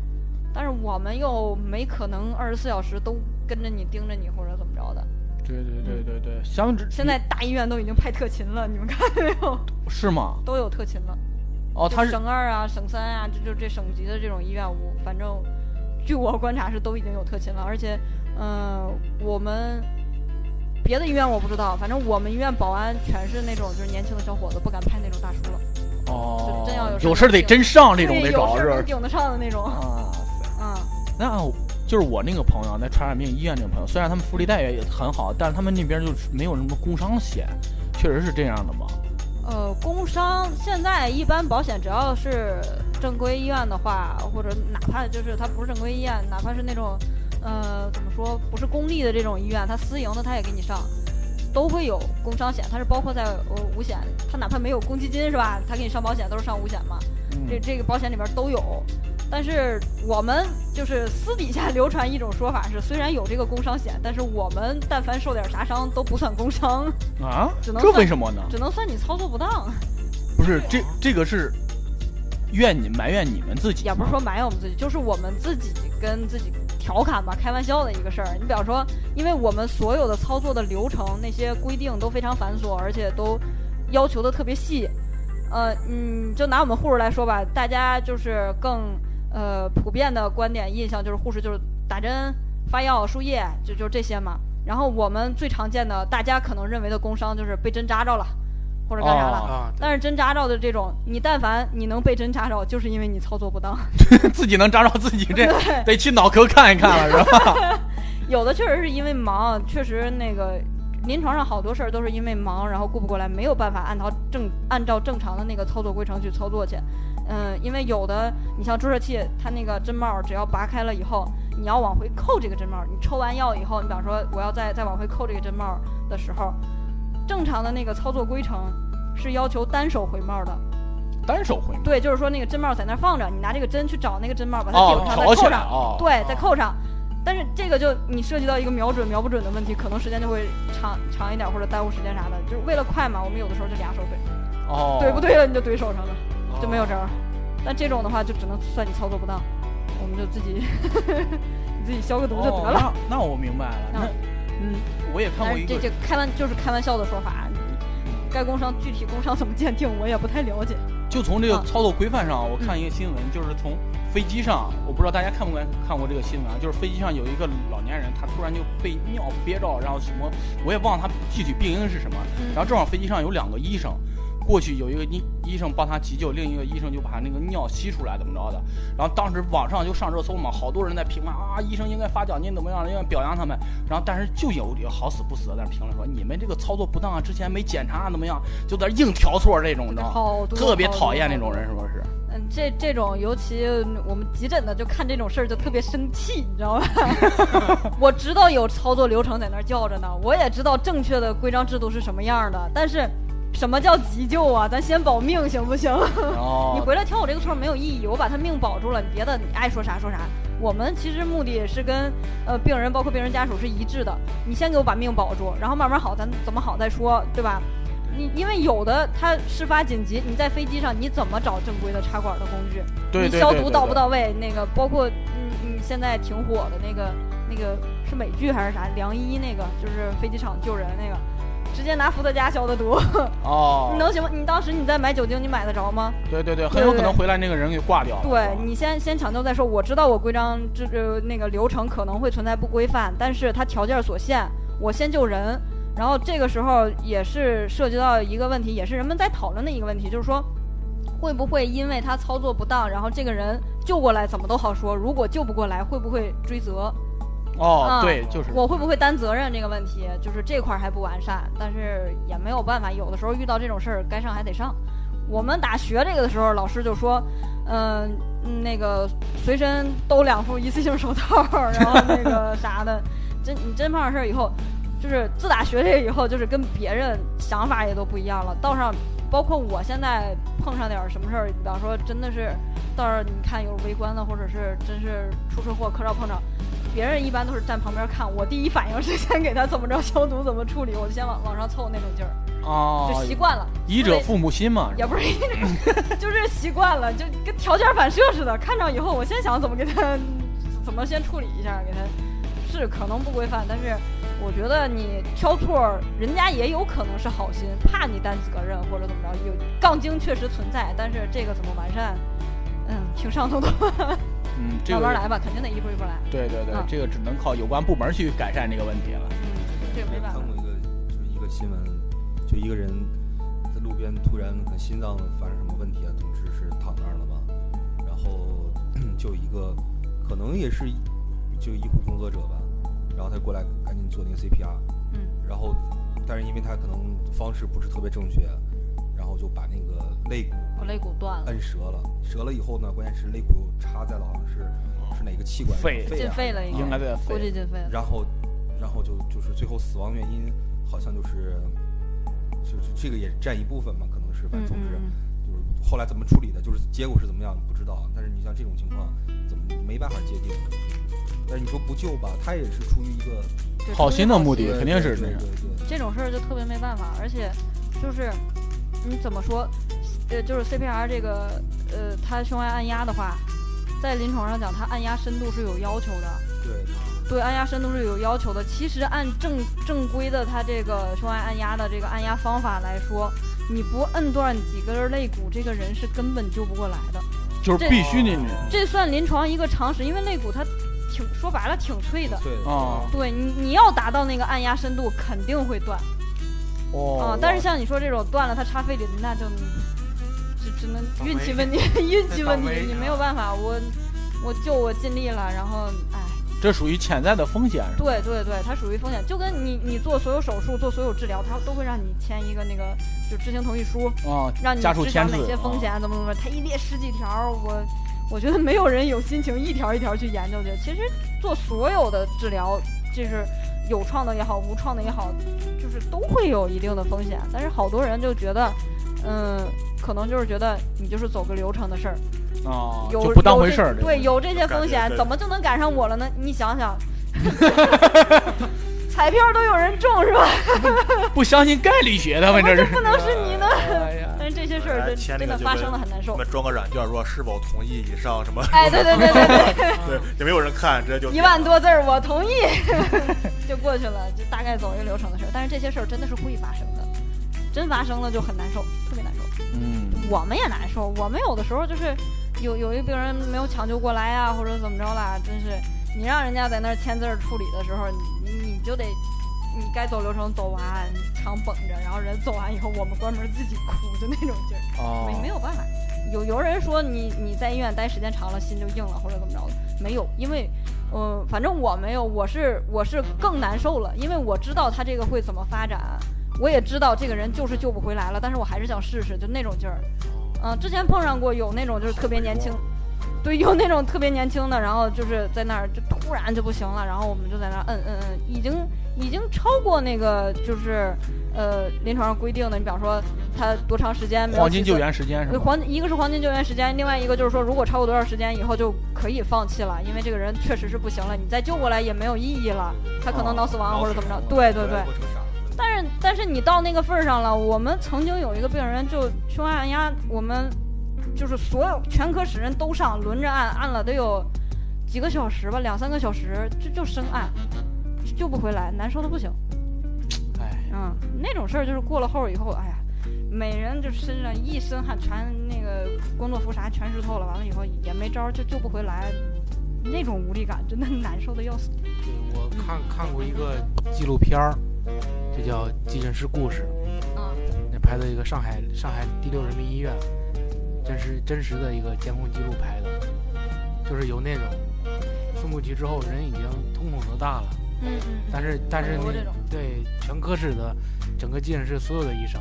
但是我们又没可能二十四小时都跟着你盯着你或者怎么着的。对对对对对，相之现在大医院都已经派特勤了，你们看没有？是吗？都有特勤了。哦，他是省二啊、省三啊，这就这省级的这种医院，我反正据我观察是都已经有特勤了，而且，嗯、我们别的医院我不知道，反正我们医院保安全是那种就是年轻的小伙子，不敢派那种大叔了，哦就真要有事有事儿得真上这种对得找是？顶得上的那种。啊，嗯，那就是我那个朋友在传染病医院那个朋友，虽然他们福利待遇也很好，但是他们那边就是没有什么工伤险，确实是这样的吗？呃，工伤现在一般保险只要是正规医院的话，或者哪怕就是它不是正规医院，哪怕是那种呃怎么说不是公立的这种医院，它私营的它也给你上，都会有工伤险，它是包括在呃五险，它哪怕没有公积金是吧？它给你上保险都是上五险嘛，这嗯，这个保险里边都有。但是我们就是私底下流传一种说法是，虽然有这个工伤险，但是我们但凡受点啥伤都不算工伤，啊，这 只能算为什么呢？只能算你操作不当。不是这这个是怨你埋怨你们自己，也不是说埋怨我们自己，就是我们自己跟自己调侃吧，开玩笑的一个事儿。你比方说，因为我们所有的操作的流程那些规定都非常繁琐，而且都要求的特别细。呃，嗯，就拿我们护士来说吧，大家就是更呃普遍的观点印象就是护士就是打针、发药、输液，就就这些嘛。然后我们最常见的，大家可能认为的工伤就是被针扎着了，或者干啥了。但是针扎着的这种，你但凡你能被针扎着，就是因为你操作不当。自己能扎着自己，这，得去脑壳看一看了，是吧？有的确实是因为忙，确实那个临床上好多事儿都是因为忙，然后顾不过来，没有办法按照正按照正常的那个操作规程去操作去。嗯，因为有的你像注射器，它那个针帽只要拔开了以后，你要往回扣这个针帽，你抽完药以后，你比方说我要再再往回扣这个针帽的时候，正常的那个操作规程是要求单手回帽的。单手回对，就是说那个针帽在那儿放着，你拿这个针去找那个针帽，把它哦顶，上，再扣上。对，再扣上。但是这个就你涉及到一个瞄准瞄不准的问题，可能时间就会长长一点，或者耽误时间啥的。就是为了快嘛，我们有的时候就俩手怼，哦，怼不对了你就怼手上了，就没有招儿。但这种的话就只能算你操作不当，我们就自己你 自己消个毒就得了。哦那那我明白了，那嗯，我也看过一个，这开玩就是开玩笑的说法，该工伤具体工伤怎么鉴定我也不太了解。就从这个啊操作规范上，我看一个新闻，就是从飞机上，我不知道大家看没看过这个新闻啊，就是飞机上有一个老年人，他突然就被尿憋着，然后什么我也忘了他具体病因是什么，嗯然后正好飞机上有两个医生。过去有一个医医生帮他急救，另一个医生就把那个尿吸出来，怎么着的？然后当时网上就上热搜嘛，好多人在评论啊，医生应该发奖金，怎么样，应该表扬他们。然后但是就有有好死不死的在那评论说，你们这个操作不当啊，之前没检查怎么样，就在那硬调错这种，你知道吗？特别讨厌那种人，是不是？嗯，这这种尤其我们急诊的，就看这种事儿就特别生气，你知道吧？我知道有操作流程在那儿叫着呢，我也知道正确的规章制度是什么样的，但是什么叫急救啊？咱先保命行不行？哦，你回来挑我这个错没有意义，我把他命保住了，你别的你爱说啥说啥。我们其实目的是跟呃病人包括病人家属是一致的，你先给我把命保住，然后慢慢好，咱怎么好再说，对吧？你因为有的他事发紧急，你在飞机上你怎么找正规的插管的工具？你消毒到不到位？那个包括你你，现在挺火的那个那个是美剧还是啥？良医那个就是飞机场救人那个，直接拿伏特加消的毒，哦 你，能行吗？你当时你在买酒精，你买得着吗？对对对，很有可能回来那个人给挂掉了。对你先先抢救再说。我知道我规章这呃那个流程可能会存在不规范，但是它条件所限，我先救人。然后这个时候也是涉及到一个问题，也是人们在讨论的一个问题，就是说会不会因为他操作不当，然后这个人救过来怎么都好说，如果救不过来会不会追责？哦啊，对，就是我会不会担责任这个问题，就是这块儿还不完善，但是也没有办法，有的时候遇到这种事儿，该上还得上。我们打学这个的时候，老师就说，嗯、嗯那个随身兜两副一次性手套，然后那个啥的，真你真碰上事儿以后，就是自打学这个以后，就是跟别人想法也都不一样了。道上，包括我现在碰上点儿什么事儿，比方说真的是道上你看有围观的，或者是真是出车祸磕着碰着，别人一般都是站旁边看，我第一反应是先给他怎么着消毒，怎么处理，我就先往往上凑那种劲儿，哦就，习惯了。医者父母心嘛，也不是医者，就是习惯了，就跟条件反射似的。看着以后，我先想怎么给他，怎么先处理一下，给他是可能不规范，但是我觉得你挑错，人家也有可能是好心，怕你担责任或者怎么着。有杠精确实存在，但是这个怎么完善，嗯，挺上头的。嗯，这个慢慢来吧，肯定得一步一步来。对对对嗯，这个只能靠有关部门去改善这个问题了。嗯，这个没办法看。过一个就是一个新闻，就一个人在路边突然可能心脏发生什么问题啊，总之是躺那儿了嘛，然后 就一个可能也是就医护工作者吧，然后他过来赶紧做那个 CPR，嗯然后但是因为他可能方式不是特别正确，然后就把那个肋骨我肋骨断了，摁折了，折了以后呢，关键是肋骨插在了好像是是哪个器官肺进肺啊肺了应该，应该在估计肺。进肺了。然后，然后就就是最后死亡原因好像就是，就是这个也占一部分嘛，可能是，反嗯正总之嗯就是后来怎么处理的，就是结果是怎么样不知道。但是你像这种情况，怎么没办法界定？但是你说不救吧，他也是出于一个好心的目的肯定是对那样对对对这种事儿就特别没办法，而且就是你怎么说，呃，就是 CPR 这个，呃，它胸外按压的话，在临床上讲，它按压深度是有要求的。对对，按压深度是有要求的。其实按正正规的它这个胸外按压的这个按压方法来说，你不摁断几根肋骨，这个人是根本救不过来的。就是必须得你这算临床一个常识，因为肋骨它挺说白了挺脆的。对啊对你，你要达到那个按压深度，肯定会断。哦啊，但是像你说这种断了，它插肺里，那就只只能运气问题，运气问题，你没有办法。我我救我尽力了，然后哎，这属于潜在的风险？对对对，它属于风险，就跟你你做所有手术、做所有治疗，它都会让你签一个那个就知情同意书，啊，让你知晓哪些风啊险怎么怎么，它一列十几条，我我觉得没有人有心情一条一条去研究去。其实做所有的治疗，就是有创的也好，无创的也好，就是都会有一定的风险。但是好多人就觉得，嗯，可能就是觉得你就是走个流程的事儿，啊，有就不当回事儿。对，有这些风险，怎么就能赶上我了呢？你想想。彩票都有人中是吧？不相信概率学，的吗这是。不能是你呢。哎呀，但是这些事儿哎真真的发生跟了很难受我。们装个软件说是否同意以上什么，哎，对对对对对，对，也没有人看，直接就一万多字儿我同意，就过去了，就大概走一个流程的事儿。但是这些事儿真的是会发生的，真发生了就很难受，特别难受。嗯，我们也难受，我们有的时候就是有有一病人没有抢救过来呀、或者怎么着啦，真是你让人家在那儿签字儿处理的时候，你你就得你该走流程走完，常绷着，然后人走完以后，我们关门自己哭，就那种劲儿。哦没没有办法。有有人说你你在医院待时间长了，心就硬了或者怎么着的，没有，因为，呃，反正我没有，我是我是更难受了，因为我知道他这个会怎么发展，我也知道这个人就是救不回来了，但是我还是想试试，就那种劲儿。嗯、之前碰上过有那种就是特别年轻，对，有那种特别年轻的，然后就是在那儿就突然就不行了，然后我们就在那儿摁摁摁，已经已经超过那个就是呃临床上规定的，你比方说他多长时间没有黄金救援时间是吗，黄一个是黄金救援时间，另外一个就是说，如果超过多少时间以后就可以放弃了，因为这个人确实是不行了，你再救过来也没有意义了，他可能脑死亡或者怎么着。对对对，但是但是你到那个份儿上了，我们曾经有一个病人就胸外按压，我们就是所有全科室人都上，轮着按，按了得有几个小时吧，两三个小时，就就生按，救不回来，难受的不行。哎，嗯，那种事儿就是过了后以后，哎呀，每人就身上一身汗，全那个工作服啥全湿透了，完了以后也没招儿，就救不回来，那种无力感真的难受的要死。对我看看过一个纪录片儿，这叫《急诊室故事》，嗯。那拍的一个上海上海第六人民医院，真实真实的一个监控记录拍的，就是有那种送过去之后人已经瞳孔都大了，嗯嗯但是但是那对全科室的整个急诊室所有的医生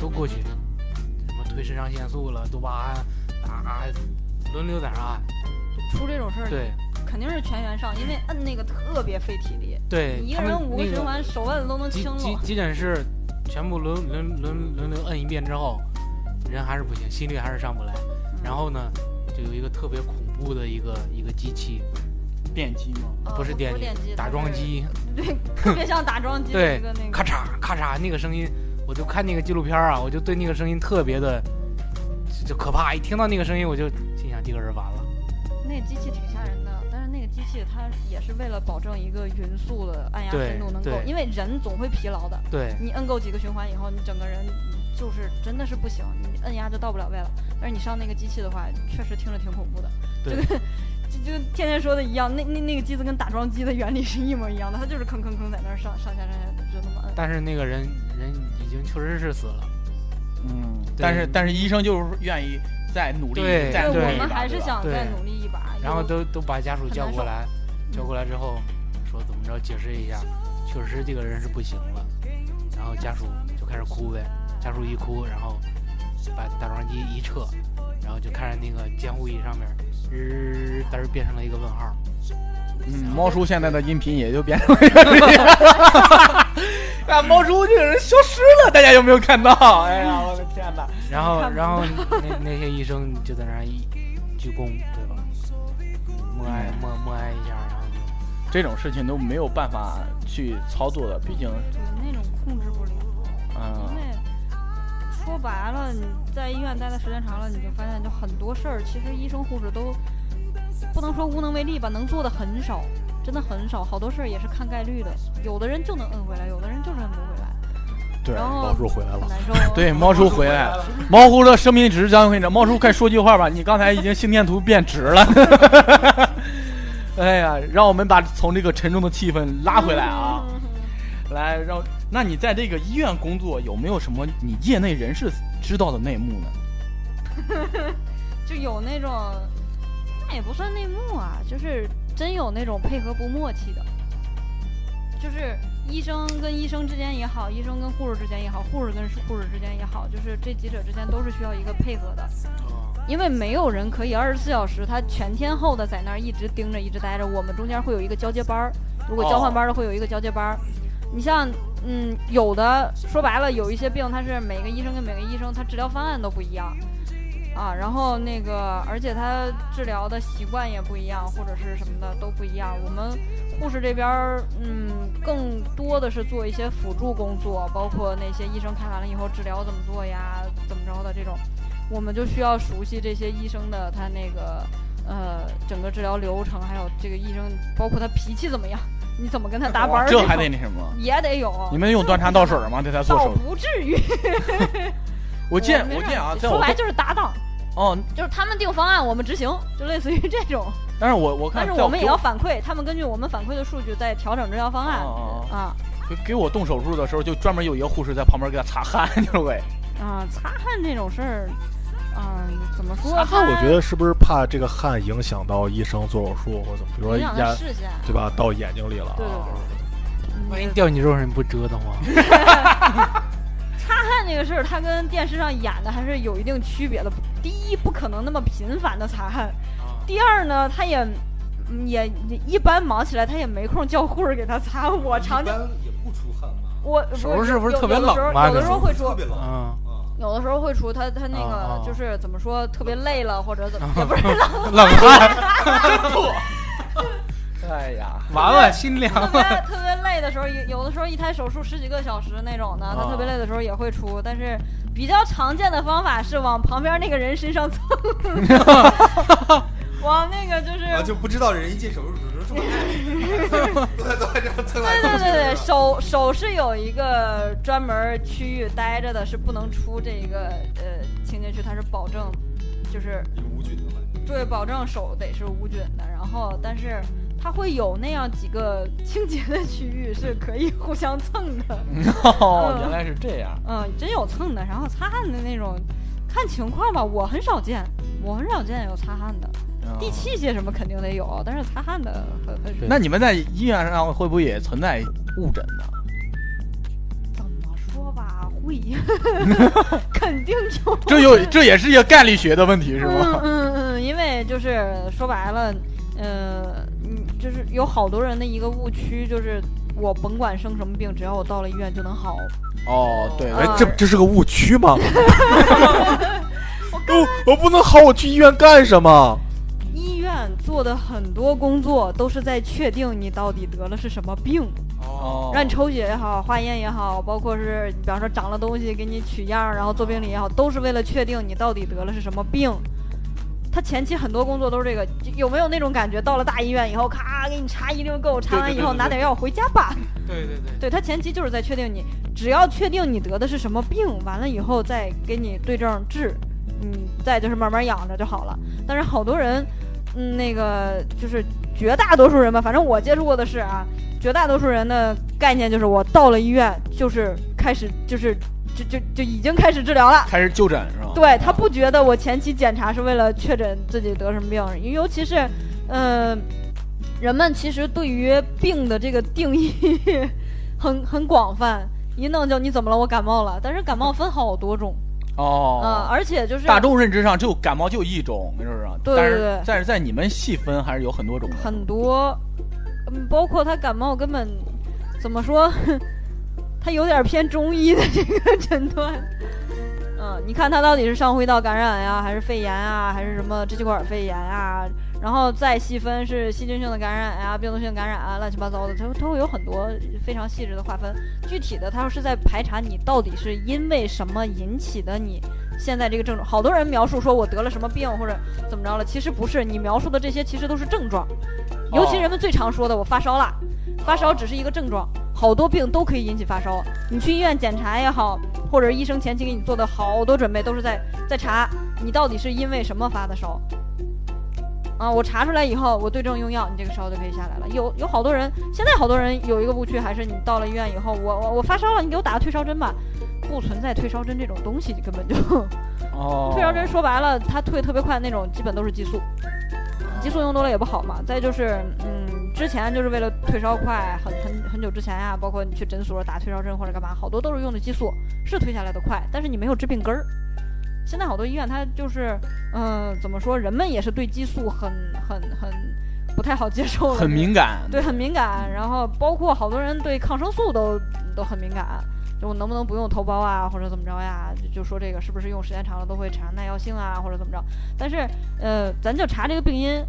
都过去，什么推肾上腺素了、多巴胺啊，轮流在那儿按，出这种事儿，对肯定是全员上，因为摁那个特别费体力，对，一个人五个循环，手腕都能急轻了。急急诊室全部轮轮轮轮流摁一遍之后，人还是不行，心率还是上不来。然后呢，就有一个特别恐怖的一个一个机器，电击吗？呃不是电电击，打桩机，对，特别像打桩机的对一个那个咔嚓咔嚓那个声音，我就看那个纪录片啊，我就对那个声音特别的就就可怕，一听到那个声音我就心想这个人完了。那机器挺吓人的，器它也是为了保证一个匀速的按压深度能够，因为人总会疲劳的，对你摁够几个循环以后，你整个人就是真的是不行，你摁压就到不了位了。但是你上那个机器的话，确实听着挺恐怖的，就对跟就就跟天天说的一样，那那那个机子跟打桩机的原理是一模一样的，它就是吭吭吭在那儿上上下上下就那么摁。但是那个人人已经确实是死了。嗯，但是但是医生就是愿意再努力，对再努力我们还是想再努力。然后都都把家属叫过来，叫过来之后说怎么着解释一下，确实这个人是不行了，然后家属就开始哭呗，家属一哭，然后把打桩机一撤，然后就看着那个监护仪上面日嘚儿变成了一个问号，嗯，猫叔现在的音频也就变成了一个这 样。啊，猫叔这个人消失了，大家有没有看到？哎呀，我的天哪！然后然后那那些医生就在那儿一鞠躬，对吧？默哀默默哀一下，然后就这种事情都没有办法去操作的，毕竟，对那种控制不了，嗯因，为说白了，你在医院待的时间长了，你就发现就很多事儿，其实医生护士都不能说无能为力吧，能做的很少，真的很少，好多事儿也是看概率的，有的人就能摁回来，有的人就是摁不回来，对然后老叔回来了。对，猫叔回来了，猫叔的生命值将会着。猫叔，快说句话吧，你刚才已经心电图变直了。哎呀，让我们把从这个沉重的气氛拉回来啊！来，让那你在这个医院工作，有没有什么你业内人士知道的内幕呢？就有那种，那也不算内幕啊，就是真有那种配合不默契的，就是医生跟医生之间也好，医生跟护士之间也好，护士跟护士之间也好，就是这几者之间都是需要一个配合的，因为没有人可以二十四小时他全天候的在那儿一直盯着，一直待着，我们中间会有一个交接班儿，如果交换班儿的会有一个交接班儿。你像，嗯，有的说白了，有一些病，它是每个医生跟每个医生他治疗方案都不一样，啊，然后那个，而且他治疗的习惯也不一样，或者是什么的都不一样。我们护士这边儿，嗯，更多的是做一些辅助工作，包括那些医生看完了以后治疗怎么做呀，怎么着的这种，我们就需要熟悉这些医生的他那个呃整个治疗流程，还有这个医生包括他脾气怎么样，你怎么跟他搭班儿，这还得那什么？也得有。你们用端茶倒水吗？这才做倒手术？不至于，我见我见啊，在我说白就是搭档，哦，就是他们定方案，我们执行，就类似于这种。但是我我看但是我们也要反馈，他们根据我们反馈的数据再调整治疗方案啊给给我动手术的时候，就专门有一个护士在旁边给他擦汗，就是喂。啊！擦汗这种事儿，啊，怎么说？擦汗，我觉得是不是怕这个汗影响到医生做手术或者怎么，比如说眼对吧，到眼睛里了。对对啊对万一嗯掉你肉上，你不折腾吗？擦汗这个事儿，它跟电视上演的还是有一定区别的。第一，不可能那么频繁的擦汗；第二呢，他也嗯也也一般忙起来，他也没空叫护士给他擦。我常见一般也不出汗嘛，我手是不是特别冷吗有的时候会出特，别冷。有的时候会出他他那个就是怎么说特别累了或者怎么 也不是冷，冷汗，哎呀，完了，心凉特别了。特别累的时候，有有的时候一台手术十几个小时那种的，他特别累的时候也会出，但是比较常见的方法是往旁边那个人身上蹭，往那个就是。啊，就不知道人一进手术室这么矮，都在都在这样蹭来蹭去。对对对对，手手是有一个专门区域待着的，是不能出这一个呃清洁区，它是保证就是有无菌的话，对，保证手得是无菌的，然后但是它会有那样几个清洁的区域是可以互相蹭的，哦，原来是这样。嗯，真有蹭的，然后擦汗的那种，看情况吧，我很少见，我很少见有擦汗的，地器械什么肯定得有，但是擦汗的很很少。那你们在医院上会不会也存在误诊呢？怎么说吧，会，肯定有。这有这也是一个概率学的问题是嗯吗？嗯嗯，因为就是说白了，呃，嗯，就是有好多人的一个误区，就是我甭管生什么病，只要我到了医院就能好。哦，对，哎啊，这这是个误区吗？我我不能好，我去医院干什么？医院院做的很多工作都是在确定你到底得了是什么病，哦，让你抽血也好，化验也好，包括是比方说长了东西给你取样，然后做病理也好，都是为了确定你到底得了是什么病。他前期很多工作都是这个，有没有那种感觉？到了大医院以后，咔给你查一溜够，查完以后拿点药回家吧。对 对对，对他前期就是在确定你，只要确定你得的是什么病，完了以后再给你对症治，嗯，再就是慢慢养着就好了。但是好多人，嗯，那个就是绝大多数人吧，反正我接触过的是啊，绝大多数人的概念就是我到了医院就是开始就是就就就已经开始治疗了。开始就诊是吧？对他不觉得我前期检查是为了确诊自己得什么病，尤其是，嗯、人们其实对于病的这个定义很很广泛，一弄就你怎么了？我感冒了。但是感冒分好多种，哦，啊、而且就是大众认知上就感冒就一种，是不是？对但是对对但是在你们细分还是有很多种。很多，嗯，包括他感冒根本怎么说，他有点偏中医的这个诊断。嗯，你看它到底是上呼吸道感染呀，还是肺炎啊，还是什么支气管肺炎啊？然后再细分是细菌性的感染呀、病毒性感染啊，乱七八糟的，它它会有很多非常细致的划分。具体的，它是在排查你到底是因为什么引起的你现在这个症状。好多人描述说我得了什么病或者怎么着了，其实不是，你描述的这些其实都是症状。尤其人们最常说的，我发烧了，发烧只是一个症状，好多病都可以引起发烧。你去医院检查也好，或者医生前期给你做的好多准备，都是在在查你到底是因为什么发的烧。啊，我查出来以后，我对症用药，你这个烧就可以下来了。有有好多人，现在好多人有一个误区，还是你到了医院以后，我我我发烧了，你给我打个退烧针吧，不存在退烧针这种东西，根本就。哦，退烧针说白了，它退特别快那种，基本都是激素，激素用多了也不好嘛。再就是，嗯，之前就是为了退烧快，很很很久之前呀、包括你去诊所打退烧针或者干嘛，好多都是用的激素，是退下来的快，但是你没有治病根儿。现在好多医院它就是，嗯、怎么说，人们也是对激素很很很不太好接受，很敏感。对，很敏感。然后包括好多人对抗生素都都很敏感，就我能不能不用头孢啊，或者怎么着呀？就就说这个是不是用时间长了都会产生耐药性啊，或者怎么着？但是呃，咱就查这个病因，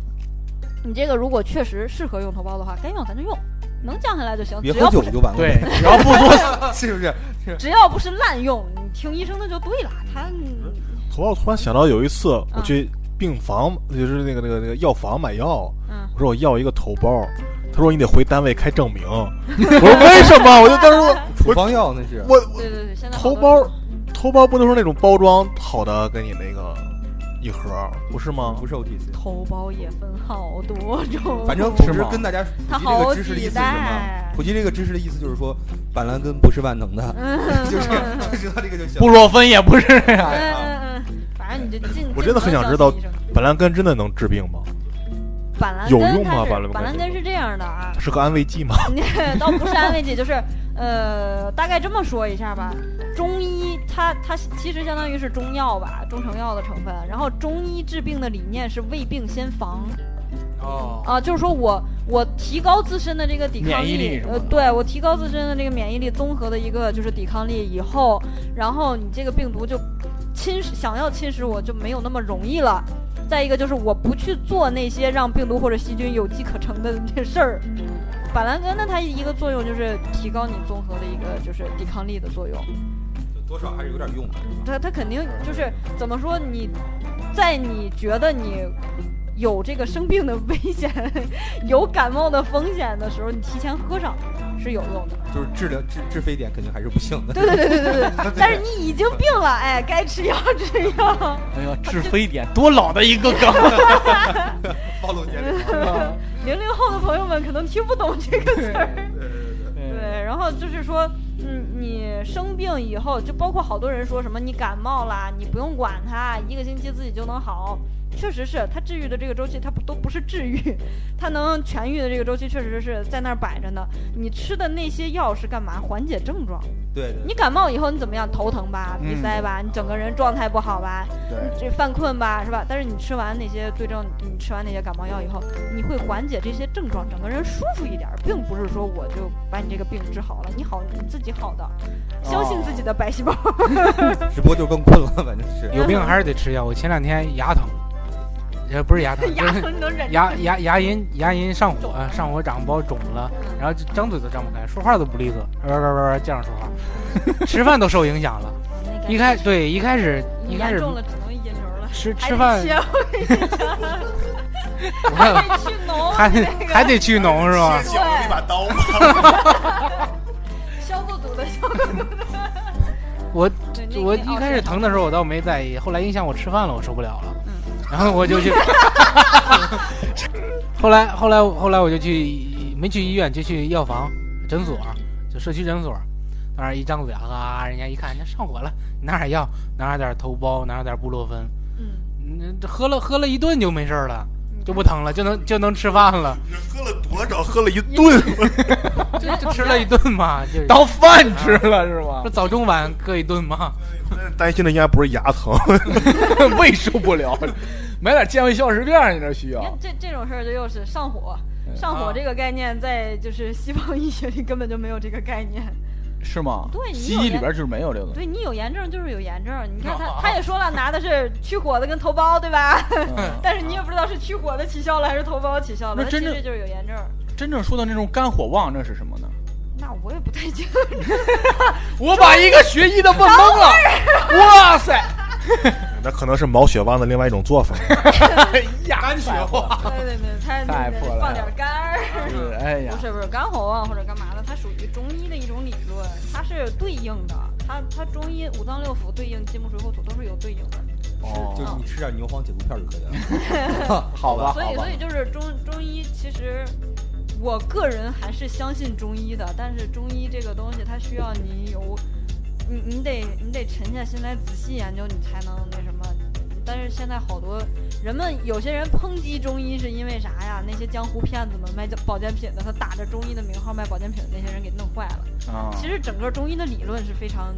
你这个如果确实适合用头孢的话，该用咱就用，能降下来就行。别喝酒就完了。对，只要不多 是不是？只要不是滥用，你听医生的就对了。他头孢突然想到有一次我去病房，就是那个那个那个药房买药，嗯我说我要一个头孢，他说你得回单位开证明。我说为什么？我就当时我处方药那是。我对对对，现在头孢头孢不都是那种包装好的，给你那个一盒，不是吗？不是 OTC，头孢也分好多种，反正总之是跟大家普它及这好个知识的意思是什么？普及这个知识的意思就是说，板蓝根不是万能的，嗯就是就知道这个就行。布洛芬也不是嗯呀。嗯嗯，反正你就尽。我真的很想知道板蓝根真的能治病吗？板蓝有用根它是吗板蓝根板蓝根是这样的啊它，是个安慰剂吗？倒不是安慰剂，就是呃，大概这么说一下吧。中医它它其实相当于是中药吧，中成药的成分。然后中医治病的理念是未病先防哦，啊，就是说我我提高自身的这个抵抗力呃对我提高自身的这个免疫力，综合的一个就是抵抗力以后，然后你这个病毒就侵蚀想要侵蚀我就没有那么容易了。再一个就是我不去做那些让病毒或者细菌有机可乘的这事儿。板蓝根呢，它一个作用就是提高你综合的一个就是抵抗力的作用。多少还是有点用的，是吧？它它肯定就是怎么说你，在你觉得你有这个生病的危险、有感冒的风险的时候，你提前喝上是有用的。就是治疗治治非典肯定还是不行的。对对对对对对。但是你已经病了，哎，该吃药吃药。哎呀，治非典多老的一个梗。暴露年龄。零零后的朋友们可能听不懂这个词儿。对对对对。对，然后就是说，嗯，你生病以后，就包括好多人说什么你感冒啦，你不用管它，一个星期自己就能好。确实是它治愈的这个周期，它不都不是治愈，它能痊愈的这个周期确实是在那儿摆着呢。你吃的那些药是干嘛？缓解症状。对对你感冒以后你怎么样？头疼吧，鼻塞吧，你整个人状态不好吧，对，这犯困吧，是吧？但是你吃完那些对症，你吃完那些感冒药以后，你会缓解这些症状，整个人舒服一点儿，并不是说我就把你这个病治好了，你好你自己好的，相信自己的白细胞。直播就更困了，反正是。有病还是得吃药。我前两天牙疼，呃不是牙疼，就牙是疼能忍牙牙牙龈牙龈上火上火长包肿了，嗯然后就张嘴都张不开，说话都不利索，叭叭叭叭这样说话，吃饭都受影响了。一开对一开始一开始严重了只能一斤头了，吃吃饭还得去脓，还得还得去脓 是吧？先想了一把刀吗。消过毒的消过毒的。我我一开始疼的时候我倒没在意，后来影响我吃饭了，我受不了了，嗯然后我就去，后来后来后来我就去没去医院，就去药房诊所，就社区诊所，那儿一张嘴啊，人家一看，人家上火了，你拿点药，拿点头孢，拿点布洛芬，嗯，嗯，这喝了喝了一顿就没事了，就不疼了，就能就能吃饭了，你喝了多少？喝了一顿。就 就吃了一顿嘛，就是当饭吃了是吧这？早中晚各一顿嘛。担心的应该不是牙疼，胃受不了，买点健胃消食片，你这需你看要。这这种事儿就又是上火，上火啊这个概念在就是西方医学里根本就没有这个概念。是吗？对你有炎西医里边就是没有这个。对你有炎症就是有炎症，你看他啊他也说了，拿的是去火的跟头孢，对吧？嗯 但是你也不知道是去火的起效了还是头孢起效了，那真正它其实就是有炎症。真正说的那种肝火旺，那是什么呢？那我也不太清楚，我把一个学医的问懵了。哇塞！那可能是毛血旺的另外一种做法。哎呀，肝血旺。对对对，它太破了放点肝儿。哎呀不，是不是肝火旺或者干嘛的，它属于中医的一种理论，它是对应的，它它中医五脏六腑对应金木水火土都是有对应的，哦就是你吃点牛黄解毒片就可以了。好吧所以所。以就是中中医其实。我个人还是相信中医的，但是中医这个东西，它需要你有，你你得你得沉下心来仔细研究，你才能那什么。但是现在好多人们，有些人抨击中医是因为啥呀？那些江湖骗子们卖保健品的，他打着中医的名号卖保健品的那些人给弄坏了。啊，其实整个中医的理论是非常，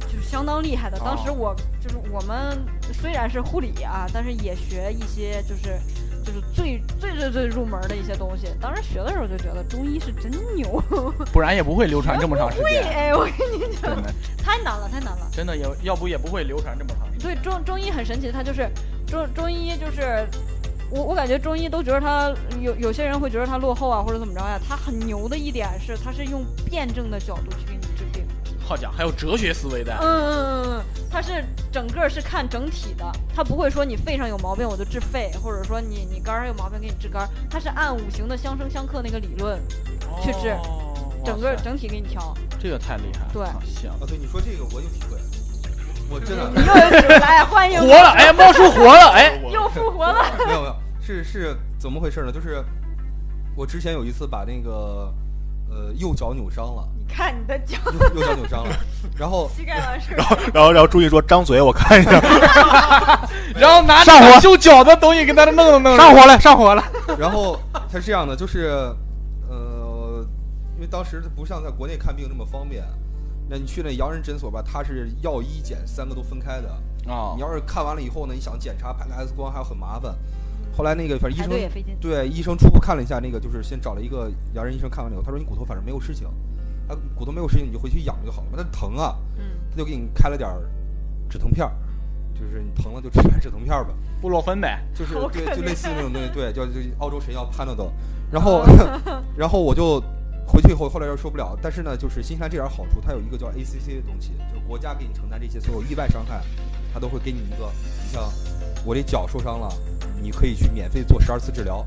就是相当厉害的。当时我就是我们虽然是护理啊，但是也学一些就是就是最最最最入门的一些东西。当时学的时候就觉得中医是真牛，不然也不会流传这么长时会间。哎，我跟你讲，太难了，太难了。真的也要不也不会流传这么长时间。对中中医很神奇，它就是中中医就是。我我感觉中医都觉得它有有些人会觉得它落后啊，或者怎么着呀？它很牛的一点是，它是用辩证的角度去。好家伙，还有哲学思维的。嗯嗯嗯嗯，他是整个是看整体的，他不会说你肺上有毛病我就治肺，或者说你你肝上有毛病给你治肝儿，它是按五行的相生相克那个理论，去治哦整个整体给你调。这个太厉害了。对啊行。啊，对你说这个我有体会，我真的你又有体会来，欢迎活了，哎，猫叔活了，哎，又复活了。没有没有，是是怎么回事呢？就是我之前有一次把那个呃右脚扭伤了，你看你的脚，右右脚扭伤了，然后膝盖完事儿然。后，然后，然后注意说张嘴，我看一下。然后拿上火修脚的东西给他弄弄弄。上火了，上火了。然后他是这样的，就是呃，因为当时不像在国内看病那么方便，那你去那洋人诊所吧，他是药医检三个都分开的。啊你要是看完了以后呢，你想检查拍个 X 光还要很麻烦。后来那个反正医生。对医生初步看了一下，那个就是先找了一个洋人医生看完了以后，他说你骨头反正没有事情，他骨头没有事情你就回去养就好了嘛。但疼啊，嗯，他就给你开了点止疼片儿，就是你疼了就吃点止疼片儿吧。布洛芬呗。就是对，就类似那种东西，对，叫就澳洲神药 Panadol。然后，然后我就回去以后，后来又受不了。但是呢，就是新西兰这点好处，它有一个叫 ACC 的东西，就是国家给你承担这些所有意外伤害，它都会给你一个，你像我这脚受伤了，你可以去免费做十二次治疗。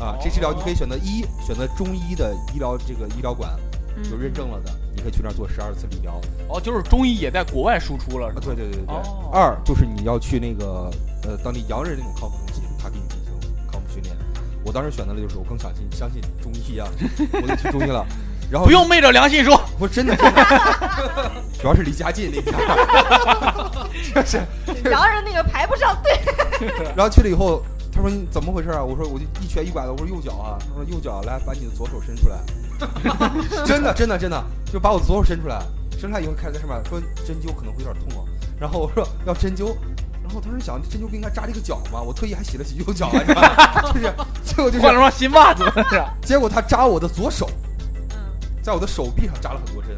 啊，这治疗你可以选择一，选择中医的医疗这个医疗馆嗯有认证了的，你可以去那儿做十二次理疗。哦，就是中医也在国外输出了，是啊，吧？对对对对对。哦二就是你要去那个呃当地洋人那种康复中心，他给你进行康复训练。我当时选择的就是我更相信相信中医啊，我就去中医了。然后不用昧着良心说，不是真的真的，主要是离家近那家，就是洋人那个排不上队。然后去了以后，他说你怎么回事啊？我说我就一瘸一拐的，我说右脚啊。他说右脚来把你的左手伸出来，真的真的真的，就把我左手伸出来，伸出来以后开始在上面说针灸可能会有点痛啊。然后我说要针灸，然后我当时想针灸不应该扎这个脚吗？我特意还洗了洗右脚啊，你知道吗？就是结果就是换了双新袜子，是。结果他扎我的左手，嗯，在我的手臂上扎了很多针。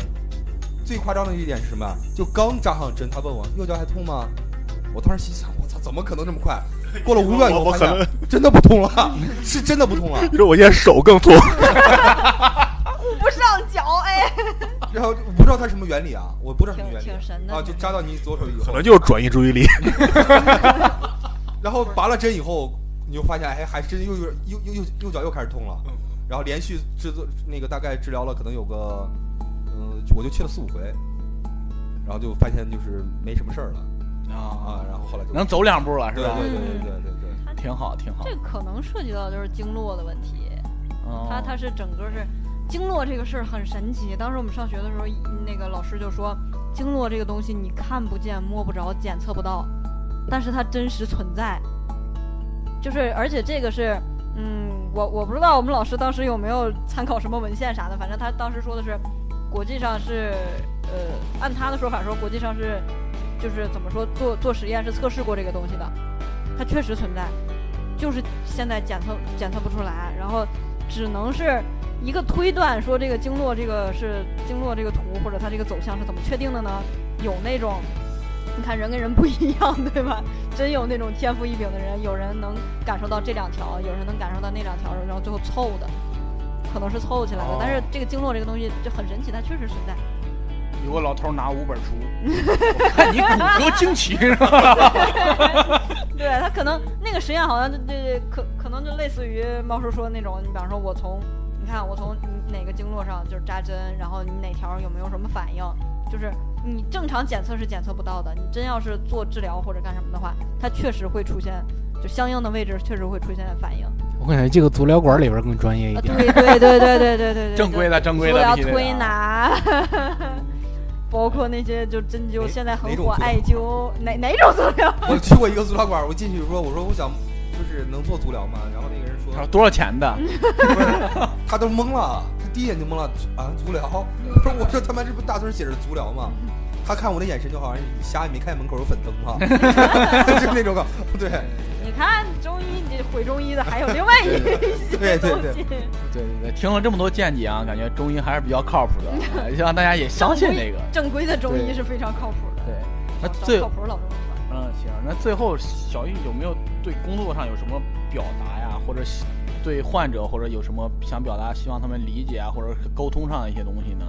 最夸张的一点是什么？就刚扎上针，他问我右脚还痛吗？我当时心想，我操，怎么可能这么快？过了五秒以后我发现 真的不痛了，是真的不痛了。你说我现在手更痛，顾不上脚，哎，然后我不知道它什么原理啊，我不知道什么原理挺神的啊，就扎到你左手以后可能，就是转移注意力。然后拔了针以后，你就发现哎，还真又有右右右右脚又开始痛了，然后连续制作那个大概治疗了可能有个，嗯、我就去了四五回，然后就发现就是没什么事儿了啊啊，然后后来就能走两步了是吧？对对对对对对对，挺好，挺好。这可能涉及到就是经络的问题。哦它它是整个是经络这个事儿很神奇。当时我们上学的时候，那个老师就说，经络这个东西你看不见、摸不着、检测不到，但是它真实存在。就是而且这个是，嗯，我我不知道我们老师当时有没有参考什么文献啥的，反正他当时说的是，国际上是，呃，按他的说法说，国际上是，就是怎么说做做实验是测试过这个东西的，它确实存在，就是现在检测检测不出来，然后只能是一个推断，说这个经络这个是经络这个图或者它这个走向是怎么确定的呢？有那种，你看人跟人不一样，对吧？真有那种天赋异禀的人，有人能感受到这两条，有人能感受到那两条，然后最后凑的，可能是凑起来的。哦但是这个经络这个东西就很神奇，它确实存在。有个老头拿五本书，我看你骨骼惊奇是吧？对他可能那个实验好像就这可可能就类似于猫叔说的那种，你比方说我从你看我从哪个经络上就是扎针，然后你哪条有没有什么反应，就是你正常检测是检测不到的。你真要是做治疗或者干什么的话，它确实会出现，就相应的位置确实会出现反应。我感觉这个足疗馆里边更专业一点。对对对对对对对，正规的正规的足疗推拿，包括那些就针灸，现在很火艾灸，哪哪种足疗？我去过一个足疗馆，我进去说，我说我想。就是能做足疗吗？然后那个人说，他说多少钱的？他都懵了。第一眼就懵了啊，足疗？不是我说他妈这不大字写着足疗吗？他看我的眼神就好像你瞎，也没看见门口有粉灯吗？就那种感，对你看中医，你毁中医的还有另外一些对对对东西。对对对，听了这么多见解啊，感觉中医还是比较靠谱的，哎 希望大家也相信这个。正规的中医是非常靠谱的。对，那最靠谱老中医吧。嗯行，那最后小玉有没有对工作上有什么表达呀，或者希对患者或者有什么想表达，希望他们理解啊，或者沟通上的一些东西呢？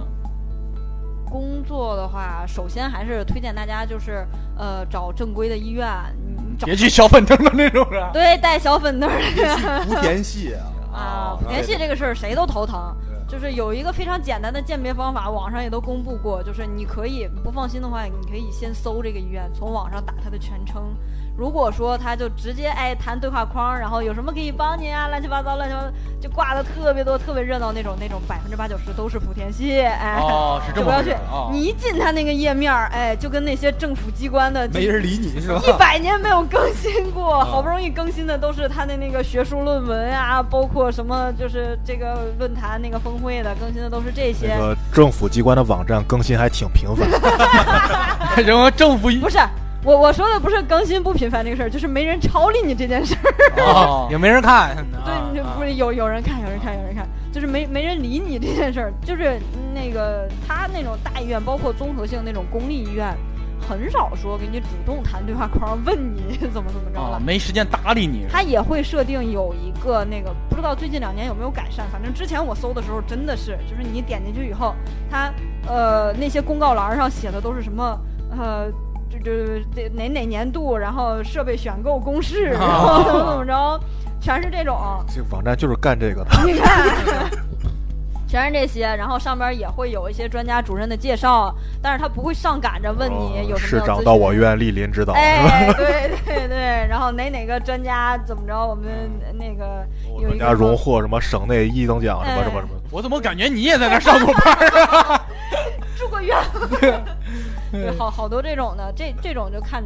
工作的话，首先还是推荐大家就是呃找正规的医院，你找别去小粉灯的那种啊。对带小粉灯儿别去莆田系啊，哦莆田系这个事儿谁都头疼。对就是有一个非常简单的鉴别方法，网上也都公布过。就是你可以不放心的话，你可以先搜这个医院，从网上打它的全称。如果说他就直接哎弹对话框，然后有什么可以帮你啊，乱七八糟乱七八糟，就挂的特别多、特别热闹那种，那种百分之八九十都是莆田系。哎，哦，是这么就不要去。你一进他那个页面，哎，就跟那些政府机关的没人理你是吧？一百年没有更新过，啊 好不容易更新的都是他的那个学术论文啊，包括什么就是这个论坛那个峰会的更新的都是这些。那个政府机关的网站更新还挺频繁，然后政府一不是我我说的不是更新不频繁这个事儿，就是没人超理你这件事儿。哦 也没人看。对，你不是有有人看，有人看，有人看，就是没没人理你这件事儿。就是那个他那种大医院，包括综合性那种公立医院，很少说给你主动弹对话框问你怎么怎么着了啊，。没时间搭理你。他也会设定有一个那个，不知道最近两年有没有改善。反正之前我搜的时候真的是，就是你点进去以后，他呃那些公告栏上写的都是什么呃。就就这哪哪年度，然后设备选购公示，然后怎么怎么着，全是这种。这网站就是干这个的。你看，全是这些，然后上边也会有一些专家主任的介绍，但是他不会上赶着问你有什市么要咨询长到我院莅临指导，哎，对对对，然后哪哪个专家怎么着，我们那个有一个人家荣获什么省内一等奖，什么什么什么。我怎么感觉你也在那上过班儿啊？住过院，对，好好多这种的，这这种就看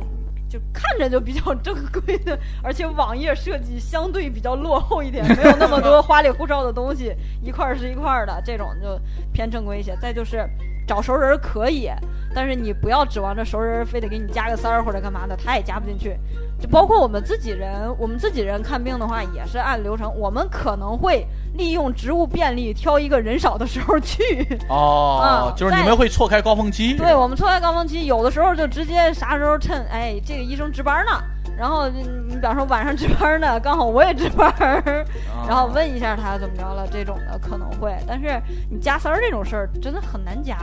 就看着就比较正规的，而且网页设计相对比较落后一点，没有那么多花里胡哨的东西，一块儿是一块儿的，这种就偏正规一些。再就是找熟人可以，但是你不要指望着熟人非得给你加个三儿或者干嘛的，他也加不进去。就包括我们自己人，我们自己人看病的话也是按流程，我们可能会利用职务便利挑一个人少的时候去。哦啊，就是你们会错开高峰期。对我们错开高峰期，有的时候就直接啥时候趁哎这个医生值班呢，然后你你比方说晚上值班呢，刚好我也值班 然后问一下他怎么着了，这种的可能会，但是你加塞儿这种事儿真的很难加。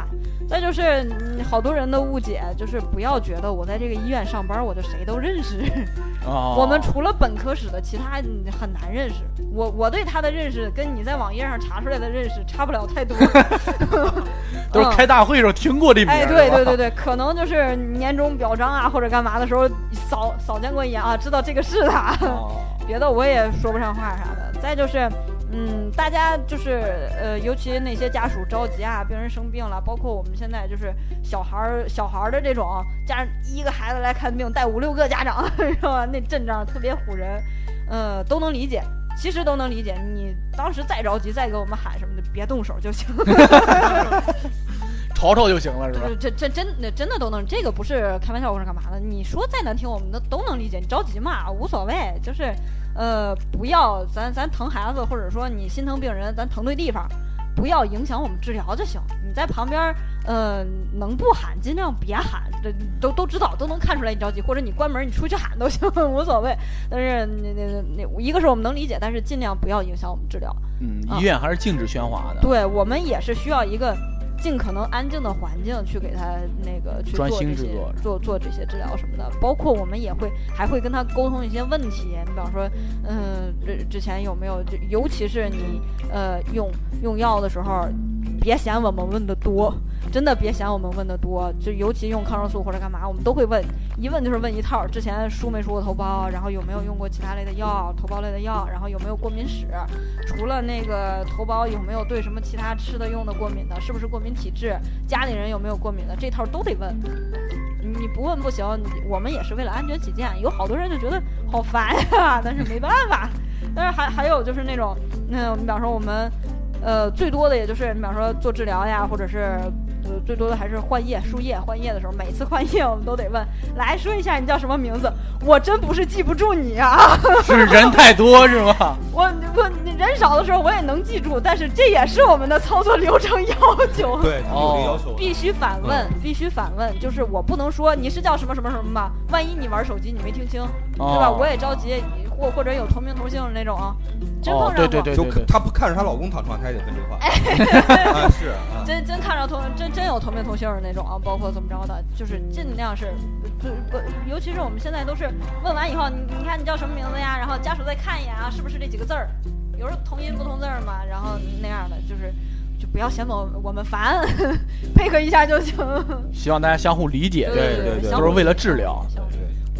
再就是嗯好多人的误解，就是不要觉得我在这个医院上班，我就谁都认识。哦我们除了本科室的，其他很难认识。我我对他的认识跟你在网页上查出来的认识差不了太多。都是开大会时候听过这名儿，哎，对对对对，可能就是年终表彰啊或者干嘛的时候扫扫见过一眼啊，知道这个是他。哦 别的我也说不上话啥的。再就是，嗯，大家就是呃，尤其那些家属着急啊，病人生病了，包括我们现在就是小孩儿小孩儿的这种家一个孩子来看病带五六个家长 是吧？那阵仗特别唬人，呃，都能理解。其实都能理解，你当时再着急，再给我们喊什么的，别动手就行。吵吵就行了，是吧？这这真那真的都能，这个不是开玩笑或者干嘛的。你说再难听，我们都都能理解。你着急嘛，无所谓，就是呃，不要咱咱疼孩子，或者说你心疼病人，咱疼对地方，不要影响我们治疗就行。你在旁边，呃，能不喊尽量别喊，这都都知道，都能看出来你着急，或者你关门你出去喊都行，无所谓。但是那那那一个是我们能理解，但是尽量不要影响我们治疗。嗯，啊医院还是禁止喧哗的，对我们也是需要一个尽可能安静的环境去给他那个去做专这些做做这些治疗什么的，包括我们也会还会跟他沟通一些问题，你比方说，嗯，之之前有没有，就尤其是你呃用用药的时候，别嫌我们问的多。真的别嫌我们问的多，就尤其用抗生素或者干嘛，我们都会问，一问就是问一套。之前输没输过头孢，然后有没有用过其他类的药，头孢类的药，然后有没有过敏史，除了那个头孢，有没有对什么其他吃的用的过敏的，是不是过敏体质，家里人有没有过敏的，这套都得问。你不问不行，我们也是为了安全起见。有好多人就觉得好烦呀，但是没办法。但是还还有就是那种，那比方说我们，呃，最多的也就是你比方说做治疗呀，或者是。呃，最多的还是换页、输液、换页的时候，每次换页我们都得问，来说一下你叫什么名字。我真不是记不住你啊，是人太多是吗？我我你人少的时候我也能记住，但是这也是我们的操作流程要求。对，有这个要求。必须反问，必须反问，就是我不能说你是叫什么什么什么吧，万一你玩手机你没听清，对吧？哦我也着急，或或者有同名同姓的那种啊，真哦碰上过，对对对就看她不看着她老公躺床，她也得问这话。啊，是啊，真真看着同真真有同名同姓的那种啊，包括怎么着的，就是尽量是，不不，尤其是我们现在都是问完以后，你你看你叫什么名字呀？然后家属再看一眼啊，是不是这几个字儿？有时候同音不同字儿嘛，然后那样的就是。就不要嫌我我们烦，配合一下就行。希望大家相互理解，对对对都是为了治疗。相互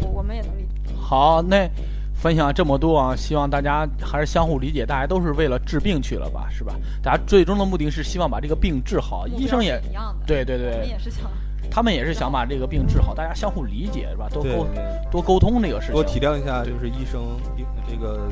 我我们也能理解。好，那分享这么多啊，希望大家还是相互理解，大家都是为了治病去了吧，是吧？大家最终的目的是希望把这个病治好，医生也一样的，对对我们对，也是想他们也是想把这个病治好，大家相互理解是吧？多沟多沟通这个事情多体。谅一下，就是医生、这个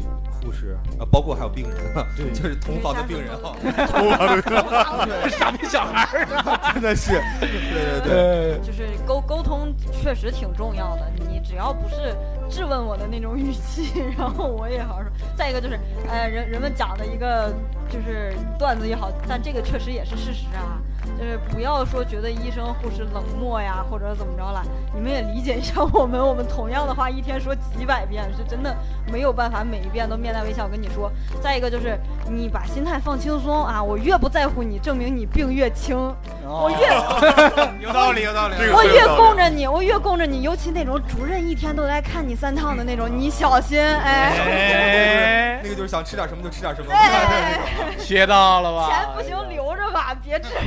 护士啊，包括还有病人，对。就是同房的病人。哈，傻逼小孩儿。啊！真的是，对对对，呃，就是沟沟通确实挺重要的，你只要不是质问我的那种语气，然后我也好好说。再一个就是，呃，人人们讲的一个就是段子也好，但这个确实也是事实啊。就是不要说觉得医生护士冷漠呀，或者怎么着了，你们也理解一下我们，我们同样的话一天说几百遍，是真的没有办法每一遍都面带微笑跟你说。再一个就是你把心态放轻松啊，我越不在乎你，证明你病越轻。我越有道理，有道理。我越供着你，我越供着你，尤其那种主任一天都来看你三趟的那种，你小心哎。哎，那个就是想吃点什么就吃点什么，哎，学到了吧？钱不行留着吧，别吃。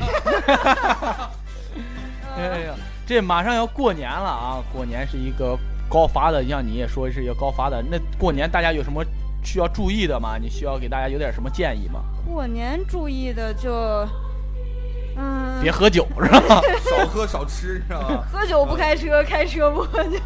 哎呀，这马上要过年了啊！过年是一个高发的，像你也说是一个高发的。那过年大家有什么需要注意的吗？你需要给大家有点什么建议吗？过年注意的就，嗯，别喝酒 是吧？少喝少吃，是吧？喝酒不开车，开车不喝酒。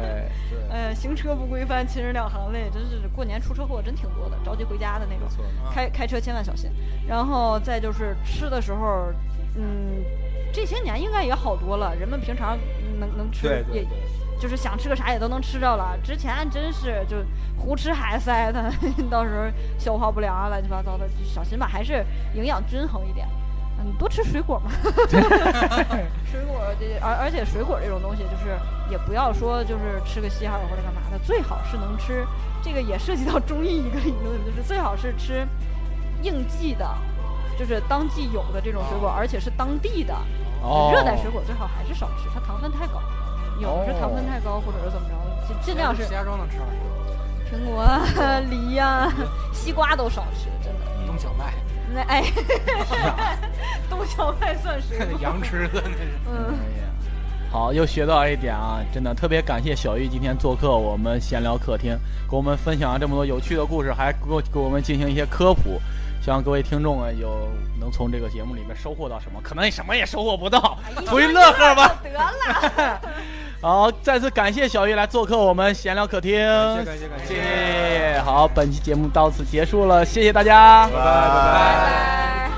哎，对，呃，行车不规范，亲人两行泪，真是过年出车祸真挺多的，着急回家的那种。错，开开车千万小心。然后再就是吃的时候，嗯，这些年应该也好多了，人们平常能能吃也对对对。就是想吃个啥也都能吃着了。之前真是就胡吃海塞的，到时候消化不良啊，乱七八糟的，就小心吧，还是营养均衡一点。嗯，多吃水果嘛。水果这而而且水果这种东西，就是也不要说就是吃个稀罕或者干嘛的，最好是能吃。这个也涉及到中医一个理论，就是最好是吃应季的，就是当季有的这种水果，而且是当地的。哦，热带水果最好还是少吃，它糖分太高，有的是糖分太高，或者是怎么着，尽尽量是石家庄能吃到苹果啊、梨呀、西瓜都少吃，真的。冬小麦，那哎，东小麦算水果。羊吃的那是。嗯，哎呀，好，又学到一点啊！真的特别感谢小玉今天做客我们闲聊客厅，给我们分享了这么多有趣的故事，还给我给我们进行一些科普。希望各位听众啊，有能从这个节目里面收获到什么？可能什么也收获不到，图一乐呵吧。得了。好，再次感谢小玉来做客我们闲聊客厅，感谢感谢感谢谢。好，本期节目到此结束了，谢谢大家，拜拜拜拜拜。